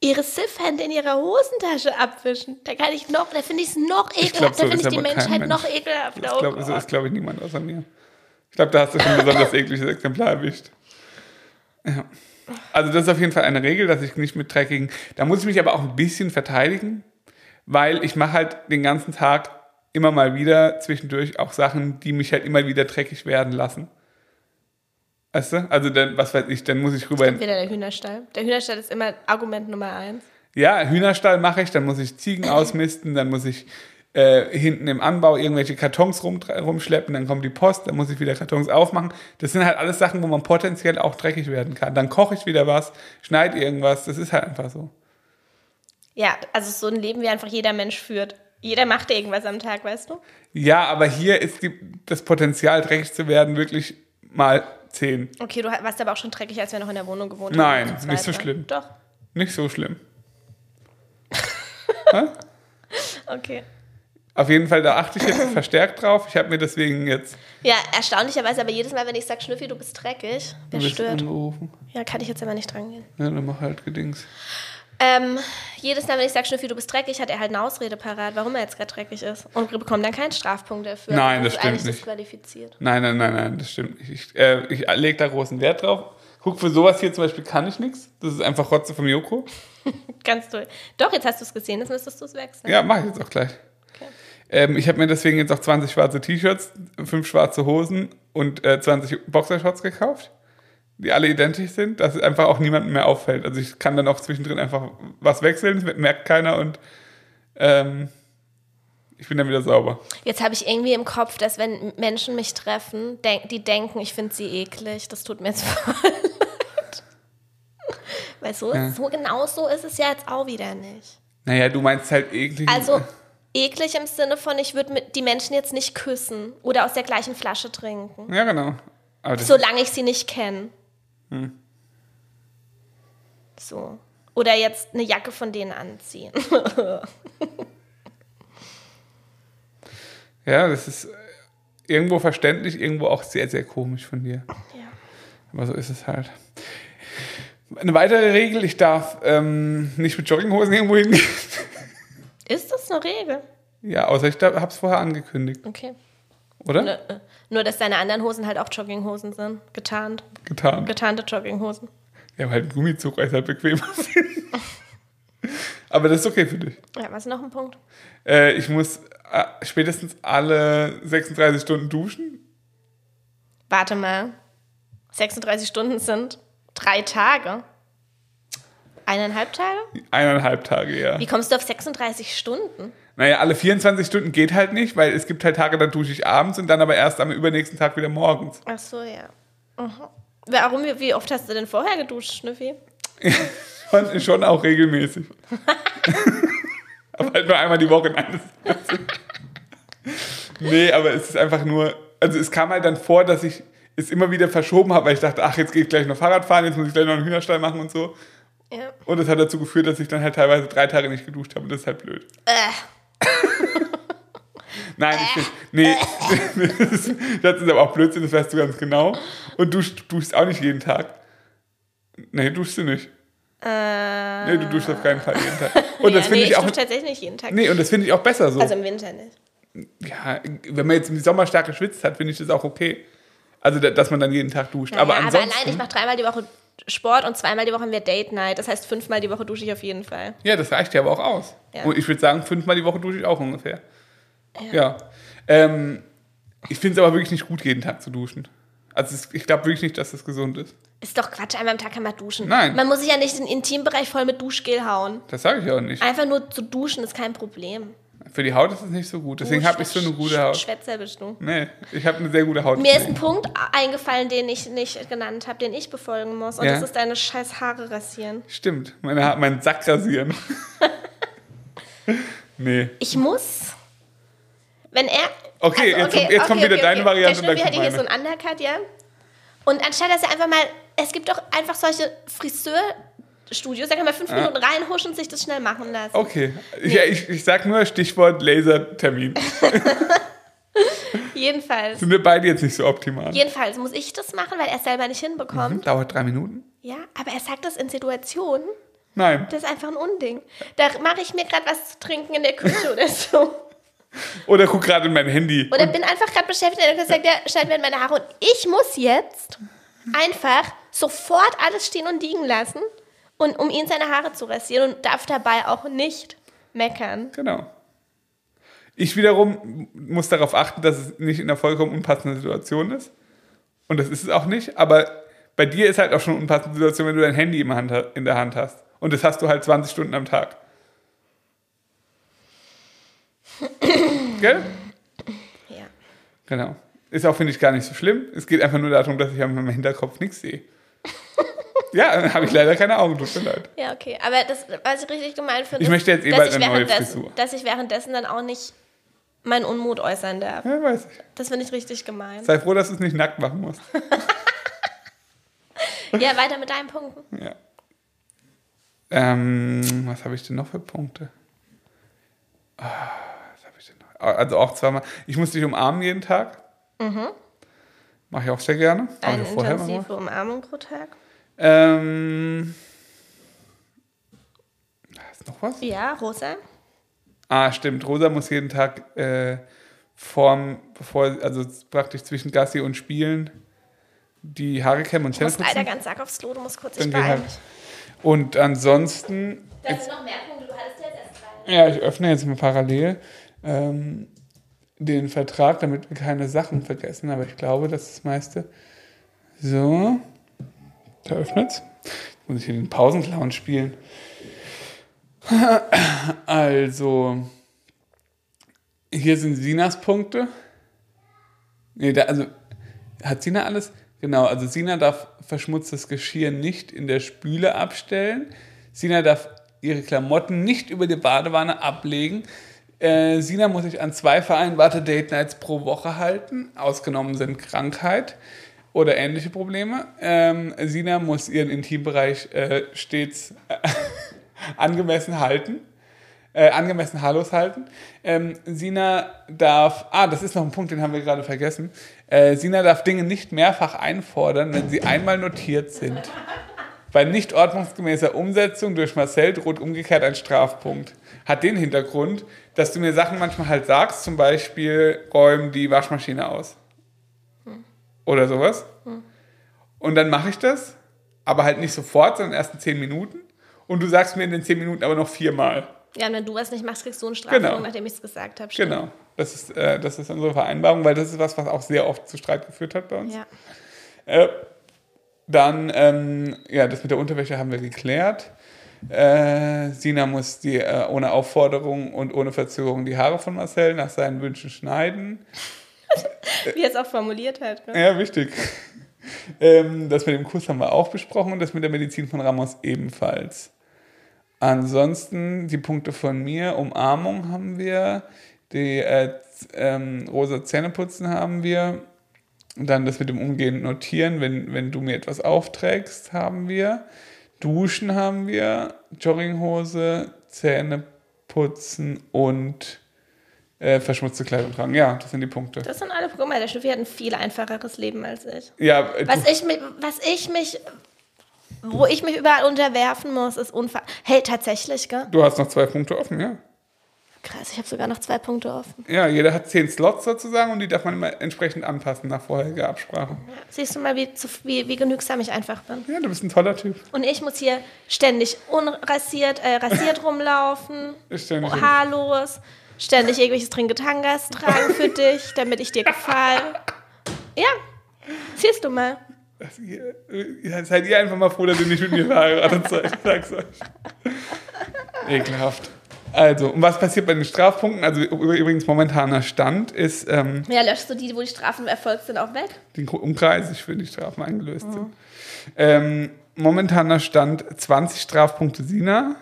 A: ihre Siffhände in ihrer Hosentasche abwischen, da kann ich noch, da finde ich es noch
B: Ich glaube,
A: ekelhaft,
B: so
A: da finde ich die Menschheit
B: Mensch.
A: noch ekelhafter.
B: Ich
A: Oh
B: glaube, so ist, glaube ich, niemand außer mir. Ich glaube, da hast du schon ein besonders ekliges Exemplar erwischt. Ja. Also das ist auf jeden Fall eine Regel, dass ich nicht mit dreckigen... Da muss ich mich aber auch ein bisschen verteidigen, weil ich mache halt den ganzen Tag immer mal wieder zwischendurch auch Sachen, die mich halt immer wieder dreckig werden lassen. Weißt du? Also dann, was weiß ich, dann muss ich rüber...
A: Wieder der Hühnerstall. Der Hühnerstall ist immer Argument Nummer eins.
B: Ja, Hühnerstall mache ich, dann muss ich Ziegen [clears throat] ausmisten, dann muss ich äh, hinten im Anbau irgendwelche Kartons rum, rumschleppen, dann kommt die Post, dann muss ich wieder Kartons aufmachen. Das sind halt alles Sachen, wo man potenziell auch dreckig werden kann. Dann koche ich wieder was, schneide irgendwas, das ist halt einfach so.
A: Ja, also so ein Leben, wie einfach jeder Mensch führt. Jeder macht irgendwas am Tag, weißt du?
B: Ja, aber hier ist die, das Potenzial, dreckig zu werden, wirklich mal 10.
A: Okay, du warst aber auch schon dreckig, als wir noch in der Wohnung gewohnt
B: Nein,
A: haben. zu
B: nicht so
A: ne?
B: schlimm.
A: Doch,
B: Nicht so schlimm. [laughs]
A: okay.
B: Auf jeden Fall, da achte ich jetzt verstärkt drauf. Ich habe mir deswegen jetzt
A: Ja, erstaunlicherweise, aber jedes Mal, wenn ich sage, Schnüffi, du bist dreckig, wer
B: ein bisschen
A: stört?
B: angerufen.
A: Ja, kann ich jetzt aber nicht dran gehen.
B: Ja, dann mach halt Gedings.
A: Ähm, jedes Mal, wenn ich sage, Schnüffi, du bist dreckig, hat er halt eine Ausrede parat, warum er jetzt gerade dreckig ist. Und bekommt dann keinen Strafpunkt dafür.
B: Nein, das
A: ist
B: stimmt nicht.
A: disqualifiziert.
B: Nein, nein, nein, nein, das stimmt nicht. Ich, äh, ich lege da großen Wert drauf. Guck, für sowas hier zum Beispiel kann ich nichts. Das ist einfach Rotze vom Joko. [laughs]
A: Ganz toll. Doch, jetzt hast du es gesehen, jetzt müsstest du es wechseln.
B: Ja, mache ich jetzt auch gleich.
A: Okay.
B: Ähm, ich habe mir deswegen jetzt auch 20 schwarze T-Shirts, 5 schwarze Hosen und äh, 20 Boxershorts gekauft, die alle identisch sind, dass es einfach auch niemandem mehr auffällt. Also ich kann dann auch zwischendrin einfach was wechseln, das merkt keiner und ähm, ich bin dann wieder sauber.
A: Jetzt habe ich irgendwie im Kopf, dass wenn Menschen mich treffen, denk, die denken, ich finde sie eklig. Das tut mir jetzt [laughs] voll leid. Weil so,
B: Ja.
A: so genau so ist es ja jetzt auch wieder nicht.
B: Naja, du meinst halt eklig.
A: Also eklig im Sinne von, ich würde die Menschen jetzt nicht küssen oder aus der gleichen Flasche trinken,
B: Ja, genau.
A: Solange ich sie nicht kenne.
B: Hm.
A: So. Oder jetzt eine Jacke von denen anziehen. [laughs]
B: ja, das ist äh, irgendwo verständlich, irgendwo auch sehr, sehr komisch von dir.
A: ja.
B: Aber so ist es halt. Eine weitere Regel, ich darf ähm, nicht mit Jogginghosen irgendwo hingehen.
A: Ist das eine Regel?
B: Ja, außer ich habe es vorher angekündigt,
A: Okay.
B: Oder?
A: Nur, äh, nur, dass deine anderen Hosen halt auch Jogginghosen sind. Getarnt.
B: Getan.
A: Getarnte Jogginghosen.
B: Ja, halt ein Gummizug, weil es halt bequem [laughs] ist. aber das ist okay für dich.
A: Ja, was ist noch ein Punkt?
B: Äh, ich muss äh, spätestens alle 36 Stunden duschen.
A: Warte mal. 36 Stunden sind drei Tage. Eineinhalb Tage?
B: Eineinhalb Tage, ja.
A: Wie kommst du auf 36 Stunden?
B: Naja, alle 24 Stunden geht halt nicht, weil es gibt halt Tage, da dusche ich abends und dann aber erst am übernächsten Tag wieder morgens.
A: Ach so, ja. Mhm. Warum, wie- oft hast du denn vorher geduscht, Schnüffi? [laughs]
B: Schon, schon auch regelmäßig. [laughs] aber halt nur einmal die Woche. Nein, Nee, aber es ist einfach nur, also es kam halt dann vor, dass ich es immer wieder verschoben habe, weil ich dachte, ach, jetzt gehe ich gleich noch Fahrrad fahren, jetzt muss ich gleich noch einen Hühnerstall machen und so.
A: Ja.
B: Und das hat dazu geführt, dass ich dann halt teilweise drei Tage nicht geduscht habe und das ist halt blöd.
A: Äh,
B: Nein, ich find, nee, das [laughs] ist, das ist aber auch Blödsinn, das weißt du ganz genau. Und du duschst, auch nicht jeden Tag. Nee, duschst du nicht.
A: äh,
B: Nee, du duschst auf keinen Fall jeden Tag. [laughs] Und das
A: ja,
B: finde
A: nee,
B: ich
A: ich
B: auch.
A: tatsächlich nicht jeden Tag.
B: Nee, und das finde ich auch besser so.
A: Also im Winter nicht.
B: ja, wenn man jetzt im Sommer stark geschwitzt hat, finde ich das auch okay. Also, da- dass man dann jeden Tag duscht.
A: Naja,
B: aber
A: aber
B: ansonsten.
A: allein, ich mache dreimal die Woche Sport und zweimal die Woche haben wir Date Night. Das heißt, fünfmal die Woche dusche ich auf jeden Fall.
B: Ja, das reicht ja aber auch aus.
A: Ja.
B: Und ich würde sagen, fünfmal die Woche dusche ich auch ungefähr. Ja. Ähm, ich finde es aber wirklich nicht gut, jeden Tag zu duschen. Also ich glaube wirklich nicht, dass das gesund ist.
A: Ist doch Quatsch, einmal am Tag kann man duschen.
B: Nein.
A: Man muss sich ja nicht den Intimbereich voll mit Duschgel hauen.
B: Das sage ich auch nicht.
A: Einfach nur zu duschen ist kein Problem.
B: Für die Haut ist es nicht so gut. Deswegen habe ich so eine gute Haut.
A: Schwätzer bist du.
B: Nee, ich habe eine sehr gute Haut.
A: Mir ist ein Punkt eingefallen, den ich nicht genannt habe, den ich befolgen muss. Und
B: Ja?
A: das ist deine scheiß Haare rasieren.
B: Stimmt, meine ha meinen Sack rasieren. [laughs] nee.
A: Ich muss. Wenn er.
B: Okay, jetzt kommt- jetzt kommt wieder deine Variante
A: Der
B: und dann
A: Schnüppi hat
B: kommt
A: hier so einen Undercut, ja. Und anstatt dass er einfach mal. Es gibt doch einfach solche Friseurstudios, da kann man fünf Minuten reinhuschen und sich das schnell machen lassen.
B: Okay. Ja, ich, ich sag nur Stichwort Lasertermin. [laughs]
A: Jedenfalls.
B: Sind wir beide jetzt nicht so optimal?
A: Jedenfalls muss ich das machen, weil er es selber nicht hinbekommt.
B: Dauert drei Minuten?
A: Ja, aber er sagt das in Situationen,
B: Nein.
A: das ist einfach ein Unding. Da mache ich mir gerade was zu trinken in der Küche oder so. [laughs]
B: Oder guck gerade in mein Handy.
A: Oder bin einfach gerade beschäftigt und gesagt, ja, schneiden werden meine Haare. Und ich muss jetzt einfach sofort alles stehen und liegen lassen, und, um ihn seine Haare zu rasieren und darf dabei auch nicht meckern.
B: Genau. Ich wiederum muss darauf achten, dass es nicht in einer vollkommen unpassenden Situation ist. Und das ist es auch nicht. Aber bei dir ist halt auch schon eine unpassende Situation, wenn du dein Handy in der Hand, hast. Und das hast du halt 20 Stunden am Tag. [coughs] Gell?
A: Ja.
B: Genau. Ist auch, finde ich, gar nicht so schlimm. Es geht einfach nur darum, dass ich an meinem Hinterkopf nichts sehe. [laughs] ja, dann habe ich leider keine Augen, tut mir leid.
A: Ja, okay. Aber das, was ich richtig gemein finde,
B: Ich möchte jetzt eh
A: dass
B: bald
A: ich
B: eine neue Frisur.
A: Dass ich währenddessen dann auch nicht meinen Unmut äußern darf.
B: Ja, weiß ich.
A: Das finde ich richtig gemein.
B: Sei froh, dass du es nicht nackt machen musst. [laughs]
A: Ja, weiter mit deinen Punkten.
B: Ja. Ähm, was habe ich denn noch für Punkte? Ah, was habe ich denn noch? Also auch zweimal. Ich muss dich umarmen jeden Tag. Mache ich auch sehr gerne.
A: Eine intensive Umarmung pro Tag.
B: Ähm, ist noch was?
A: Ja, Rosa.
B: Ah, stimmt. Rosa muss jeden Tag äh, vorm, bevor, also praktisch zwischen Gassi und Spielen die Haare kämmen und
A: Ich
B: Zähne
A: muss leider
B: putzen.
A: ganz arg aufs Klo, du musst kurz dich beeilen.
B: Und ansonsten
A: Das sind noch mehr Punkte, du hattest jetzt erst drei.
B: Ja, ich öffne jetzt mal parallel ähm, den Vertrag, damit wir keine Sachen vergessen. Aber ich glaube, das ist das meiste. So, da öffnet's. Jetzt muss ich hier den Pausenclown spielen. [laughs] Also, hier sind Sinas Punkte. Nee, da, also, hat Sina alles? Genau, also Sina darf verschmutztes Geschirr nicht in der Spüle abstellen. Sina darf ihre Klamotten nicht über die Badewanne ablegen. Äh, Sina muss sich an zwei vereinbarte Date Nights pro Woche halten. Ausgenommen sind Krankheit oder ähnliche Probleme. Ähm, Sina muss ihren Intimbereich äh, stets äh, [laughs] angemessen halten. Äh, angemessen haarlos halten. Ähm, Sina darf, ah, das ist noch ein Punkt, den haben wir gerade vergessen. Äh, Sina darf Dinge nicht mehrfach einfordern, wenn sie einmal notiert sind. Bei nicht ordnungsgemäßer Umsetzung durch Marcel droht umgekehrt ein Strafpunkt. Hat den Hintergrund, dass du mir Sachen manchmal halt sagst, zum Beispiel räum die Waschmaschine aus. Oder sowas. Und dann mache ich das, aber halt nicht sofort, sondern erst in zehn Minuten. Und du sagst mir in den zehn Minuten aber noch viermal.
A: Ja, und wenn du was nicht machst, kriegst du einen Strafpunkt,
B: Genau.
A: nachdem ich es gesagt habe. stimmt.
B: Genau. Das ist, äh, das ist unsere Vereinbarung, weil das ist was, was auch sehr oft zu Streit geführt hat bei uns.
A: Ja.
B: Äh, dann, ähm, ja, das mit der Unterwäsche haben wir geklärt. Äh, Sina muss die äh, ohne Aufforderung und ohne Verzögerung die Haare von Marcel nach seinen Wünschen schneiden. [laughs]
A: Wie er es auch formuliert hat. Ne?
B: Ja, wichtig. Ähm, das mit dem Kuss haben wir auch besprochen und das mit der Medizin von Ramos ebenfalls. Ansonsten die Punkte von mir, Umarmung haben wir, Die äh, ähm, rosa Zähneputzen haben wir. Und dann das mit dem umgehend notieren, wenn, wenn du mir etwas aufträgst, haben wir. Duschen haben wir. Jogginghose, Zähne putzen und äh, verschmutzte Kleidung tragen. Ja, das sind die Punkte.
A: Das sind alle, mal, der Schnüffi hat ein viel einfacheres Leben als ich.
B: Ja, äh,
A: Was ich, mi- was ich mich, wo ich mich überall unterwerfen muss, ist unfair. Hey, tatsächlich, gell?
B: du hast noch zwei Punkte offen, ja.
A: Krass, ich habe sogar noch zwei Punkte offen.
B: Ja, jeder hat zehn Slots sozusagen und die darf man immer entsprechend anpassen nach vorheriger Absprache.
A: Siehst du mal, wie, wie, wie genügsam ich einfach bin.
B: Ja, du bist ein toller Typ.
A: Und ich muss hier ständig unrasiert, äh, rasiert rumlaufen, [laughs]
B: ständig-
A: haarlos, ständig irgendwelches Tringetangas tragen für dich, damit ich dir gefalle. Ja, siehst du mal.
B: Ja, seid ihr einfach mal froh, dass ihr nicht mit mir verheiratet seid. Sag's euch. Ekelhaft. Also, und was passiert bei den Strafpunkten? Also übrigens momentaner Stand ist ähm,
A: Ja, löschst du die, wo die Strafen erfolgt sind, auch weg?
B: den Umkreis, ich will die Strafen eingelöst sind. Ähm, momentaner Stand 20 Strafpunkte Sina.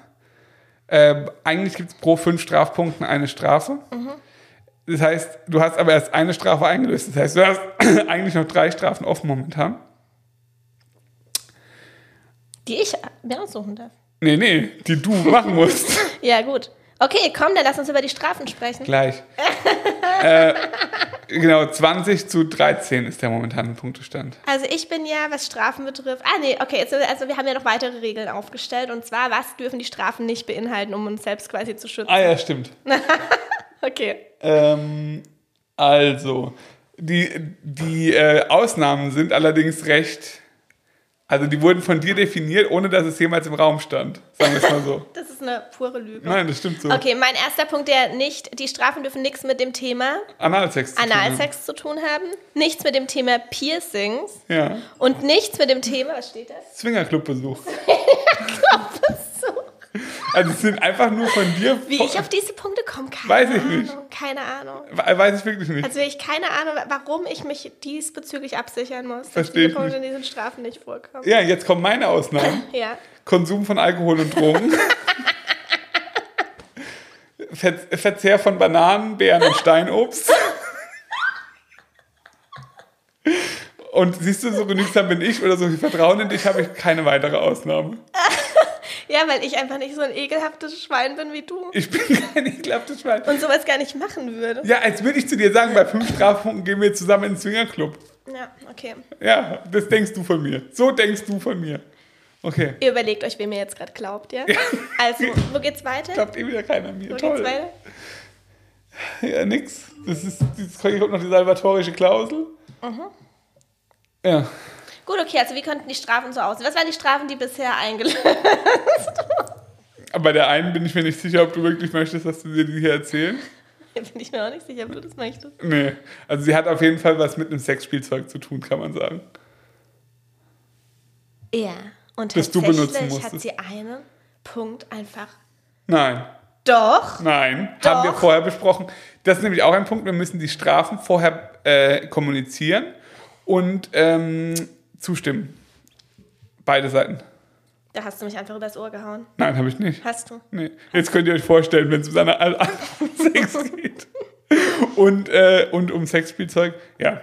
B: Äh, eigentlich gibt es pro fünf Strafpunkten eine Strafe. Das heißt, du hast aber erst eine Strafe eingelöst. Das heißt, du hast [clears throat] eigentlich noch drei Strafen offen momentan.
A: Die ich mir aussuchen darf.
B: Nee, nee, die du machen musst.
A: Ja, gut. Okay, komm, dann lass uns über die Strafen sprechen.
B: Gleich. [laughs] äh, genau, 20 zu 13 ist der momentane Punktestand.
A: Also ich bin ja, was Strafen betrifft. Ah, nee, okay, jetzt, also wir haben ja noch weitere Regeln aufgestellt. Und zwar, was dürfen die Strafen nicht beinhalten, um uns selbst quasi zu schützen?
B: Ah ja, stimmt. [laughs]
A: Okay.
B: Ähm, also, die, die äh, Ausnahmen sind allerdings recht. Also, die wurden von dir definiert, ohne dass es jemals im Raum stand. Sagen wir es mal so. [laughs]
A: Das ist eine pure Lüge.
B: Nein, das stimmt so.
A: Okay, mein erster Punkt, der nicht, die Strafen dürfen nichts mit dem Thema
B: Analsex. zu tun haben.
A: Analsex zu tun haben, nichts mit dem Thema Piercings
B: Ja.
A: und nichts mit dem Thema, was steht da?
B: Swingerclub-Besuch. Also, es sind einfach nur von dir.
A: Wie ich auf diese Punkte komme, keine
B: Weiß ich
A: Ahnung.
B: nicht.
A: Keine Ahnung.
B: We- Weiß ich wirklich nicht.
A: Also ich keine Ahnung, warum ich mich diesbezüglich absichern muss, dass
B: Versteh
A: diese Punkte in diesen Strafen nicht vorkommen.
B: Ja, jetzt kommen meine Ausnahmen. [laughs]
A: Ja.
B: Konsum von Alkohol und Drogen. [laughs] Ver Verzehr von Bananen, Beeren und Steinobst. Und siehst du, so genügsam bin ich oder so viel Vertrauen in dich, habe ich keine weitere Ausnahme. [laughs]
A: Ja, weil ich einfach nicht so ein ekelhaftes Schwein bin wie du
B: Ich bin [laughs] kein ekelhaftes Schwein.
A: und sowas gar nicht machen würde.
B: Ja, als würde ich zu dir sagen, bei fünf Strafpunkten gehen wir zusammen in den Swingerclub.
A: Ja, okay.
B: Ja, das denkst du von mir. So denkst du von mir. Okay.
A: Ihr überlegt euch, wem ihr jetzt gerade glaubt, ja? [laughs] Also, wo geht's weiter?
B: Glaubt eh wieder keiner mir.
A: Wo
B: Toll.
A: geht's weiter?
B: Ja, nix. Das ist, jetzt kommt noch die salvatorische Klausel.
A: Mhm.
B: Ja.
A: Gut, okay, also wie könnten die Strafen so aussehen? Was waren die Strafen, die bisher eingelöst
B: Aber bei der einen bin ich mir nicht sicher, ob du wirklich möchtest, dass du dir die hier erzählen. [laughs]
A: Bin ich mir auch nicht sicher, ob du das möchtest.
B: Nee. Also sie hat auf jeden Fall was mit einem Sexspielzeug zu tun, kann man sagen.
A: Ja. Und
B: Das du benutzen
A: hat
B: musstest.
A: sie einen Punkt einfach.
B: Nein.
A: Doch.
B: Nein.
A: Doch.
B: Haben wir vorher besprochen. Das ist nämlich auch ein Punkt. Wir müssen die Strafen vorher äh, kommunizieren und ähm, zustimmen. Beide Seiten.
A: Da hast du mich einfach übers Ohr gehauen.
B: Nein, habe ich nicht.
A: Hast du?
B: Nee. Jetzt könnt ihr euch vorstellen, wenn es um seine Al- Al- [laughs] Sex geht. Und, äh, und um Sexspielzeug. Ja,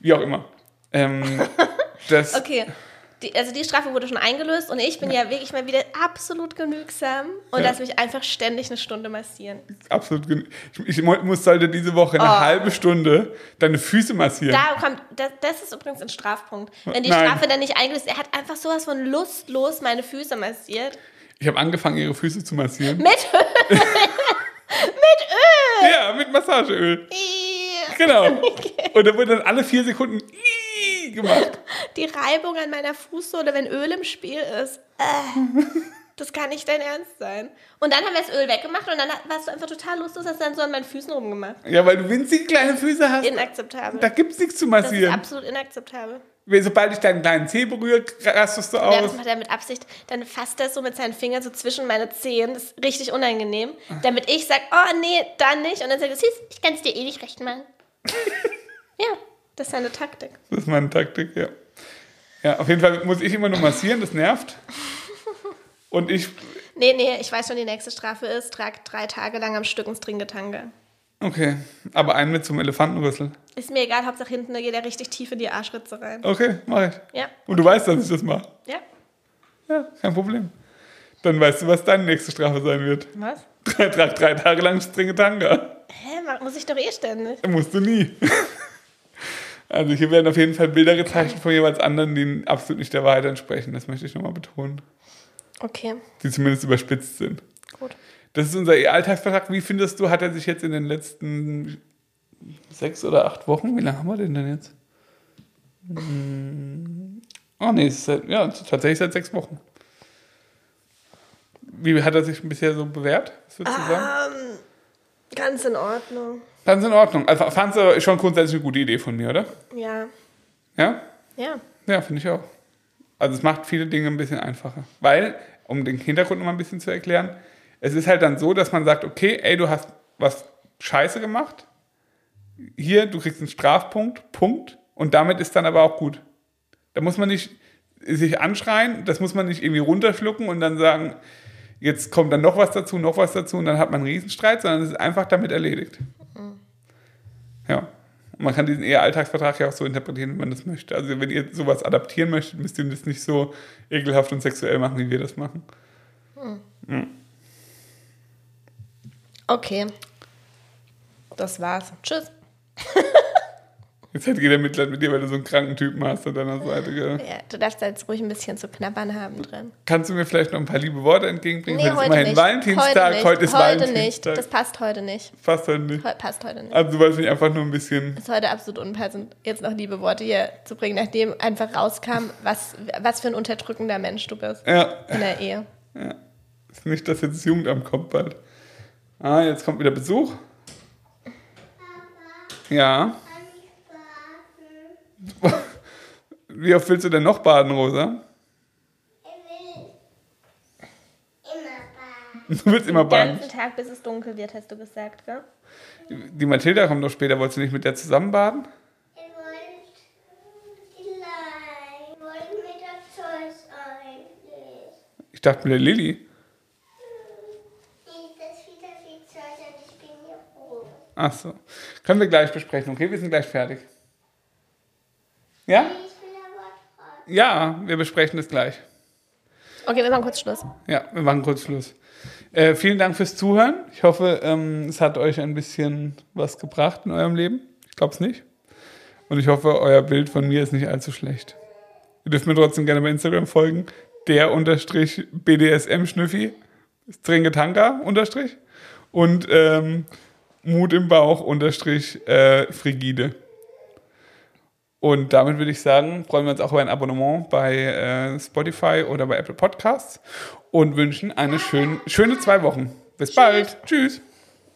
B: wie auch immer. Ähm, [laughs] das,
A: Okay. Die, also die Strafe wurde schon eingelöst und ich bin ja wirklich mal wieder absolut genügsam und
B: Ja.
A: lass mich einfach ständig eine Stunde massieren.
B: absolut. gen- Ich, ich mu- muss sollte diese Woche eine
A: Oh.
B: halbe Stunde deine Füße massieren.
A: Da kommt, das, das ist übrigens ein Strafpunkt. Wenn die
B: Nein.
A: Strafe dann nicht eingelöst er hat einfach sowas von lustlos meine Füße massiert.
B: Ich habe angefangen, ihre Füße zu massieren.
A: Mit Öl. [laughs]
B: Ja, mit Massageöl. Genau. [laughs] Und da wurde dann alle vier Sekunden gemacht. [laughs]
A: Die Reibung an meiner Fußsohle, wenn Öl im Spiel ist. Äh, das kann nicht dein Ernst sein. Und dann haben wir das Öl weggemacht und dann warst du einfach total lustlos, hast dann so an meinen Füßen rumgemacht.
B: Ja, weil du winzige kleine Füße hast.
A: Inakzeptabel.
B: Da gibt's nichts zu
A: Das ist
B: massieren.
A: absolut inakzeptabel.
B: Sobald ich deinen kleinen Zeh berühre, rastest du
A: Ja,
B: aus.
A: das macht er mit Absicht. Dann fasst er so mit seinen Fingern so zwischen meine Zehen. Das ist richtig unangenehm. Damit ich sage, oh nee, dann nicht. Und dann sagt er, siehst ich kann es dir eh nicht recht machen. [laughs] ja, das ist seine Taktik.
B: Das ist meine Taktik, ja. Ja, auf jeden Fall muss ich immer nur massieren, das nervt. Und ich,
A: Nee, nee, ich weiß schon, die nächste Strafe ist, trag drei Tage lang am Stück ins Tringetanga.
B: Okay, aber einen mit zum Elefantenrüssel.
A: Ist mir egal, Hauptsache hinten da geht er richtig tief in die Arschritze rein.
B: Okay, mach ich.
A: Ja,
B: Und du weißt, dass ich das mache.
A: ja.
B: Ja, kein Problem. Dann weißt du, was deine nächste Strafe sein wird.
A: Was?
B: Drei, drei, drei Tage lang strenge Tanga.
A: Hä, muss ich doch eh ständig.
B: Musst du nie. Also hier werden auf jeden Fall Bilder gezeichnet von jeweils anderen, die absolut nicht der Wahrheit entsprechen. Das möchte ich nochmal betonen.
A: Okay,
B: Die zumindest überspitzt sind.
A: gut.
B: Das ist unser E-Alltagsvertrag. Wie findest du, hat er sich jetzt in den letzten sechs oder acht Wochen, wie lange haben wir den denn jetzt? Oh nee, seit, ja, tatsächlich seit sechs Wochen. Wie hat er sich bisher so bewährt? Was würdest du sagen?
A: Ganz in Ordnung.
B: Ganz in Ordnung. Also fandst du schon grundsätzlich eine gute Idee von mir, oder?
A: Ja,
B: Ja?
A: ja.
B: Ja, finde ich auch. Also es macht viele Dinge ein bisschen einfacher. Weil, um den Hintergrund noch mal ein bisschen zu erklären, es ist halt dann so, dass man sagt, okay, ey, du hast was scheiße gemacht. Hier, du kriegst einen Strafpunkt, Punkt. Und damit ist dann aber auch gut. Da muss man nicht sich anschreien, das muss man nicht irgendwie runterschlucken und dann sagen, jetzt kommt dann noch was dazu, noch was dazu und dann hat man einen Riesenstreit, sondern es ist einfach damit erledigt. Ja. Und man kann diesen eher Alltagsvertrag ja auch so interpretieren, wie man das möchte. Also wenn ihr sowas adaptieren möchtet, müsst ihr das nicht so ekelhaft und sexuell machen, wie wir das machen.
A: Okay. Das war's. Tschüss. [laughs]
B: Jetzt hätte jeder Mitleid mit dir, weil du so einen kranken Typen hast an deiner Seite. Gell?
A: Ja, du darfst da jetzt ruhig ein bisschen zu knabbern haben drin.
B: Kannst du mir vielleicht noch ein paar liebe Worte entgegenbringen?
A: Nee,
B: heute ist immerhin
A: nicht.
B: Valentinstag,
A: heute, nicht.
B: heute ist
A: heute nicht.
B: Valentinstag.
A: Das passt heute nicht.
B: Passt heute nicht.
A: Heu- Passt heute nicht.
B: Also du wolltest mich einfach nur ein bisschen...
A: ist heute absolut unpassend, jetzt noch liebe Worte hier zu bringen, nachdem einfach rauskam, was, was für ein unterdrückender Mensch du bist
B: Ja,
A: in der Ehe.
B: ist nicht, dass jetzt das Jugendamt kommt bald. Ah, jetzt kommt wieder Besuch. Ja. [laughs] Wie oft willst du denn noch baden, Rosa?
C: Ich will immer baden.
B: Du willst immer
A: Den
B: baden.
A: ganzen Tag, bis es dunkel wird, hast du gesagt, gell?
B: Die Mathilda kommt doch später. Wolltest du nicht mit der zusammen baden?
C: Ich wollte ich wollte mit der Zeus eigentlich.
B: Ich dachte mit der Lilly.
C: Nee, das ist wieder viel Zeus und ich bin hier froh.
B: Ach so. Können wir gleich besprechen, okay? Wir sind gleich fertig. Ja? Ja, wir besprechen das gleich.
A: Okay, wir machen kurz Schluss.
B: Ja, wir machen kurz Schluss. Äh, vielen Dank fürs Zuhören. Ich hoffe, ähm, es hat euch ein bisschen was gebracht in eurem Leben. Ich glaube es nicht. Und ich hoffe, euer Bild von mir ist nicht allzu schlecht. Ihr dürft mir trotzdem gerne bei Instagram folgen. Der unterstrich BDSM-Schnüffi. Strengetanka unterstrich. Und ähm, Mut im Bauch unterstrich äh, Frigide. Und damit würde ich sagen, freuen wir uns auch über ein Abonnement bei äh, Spotify oder bei Apple Podcasts und wünschen eine schön, schöne zwei Wochen. Bis bald. Tschüss.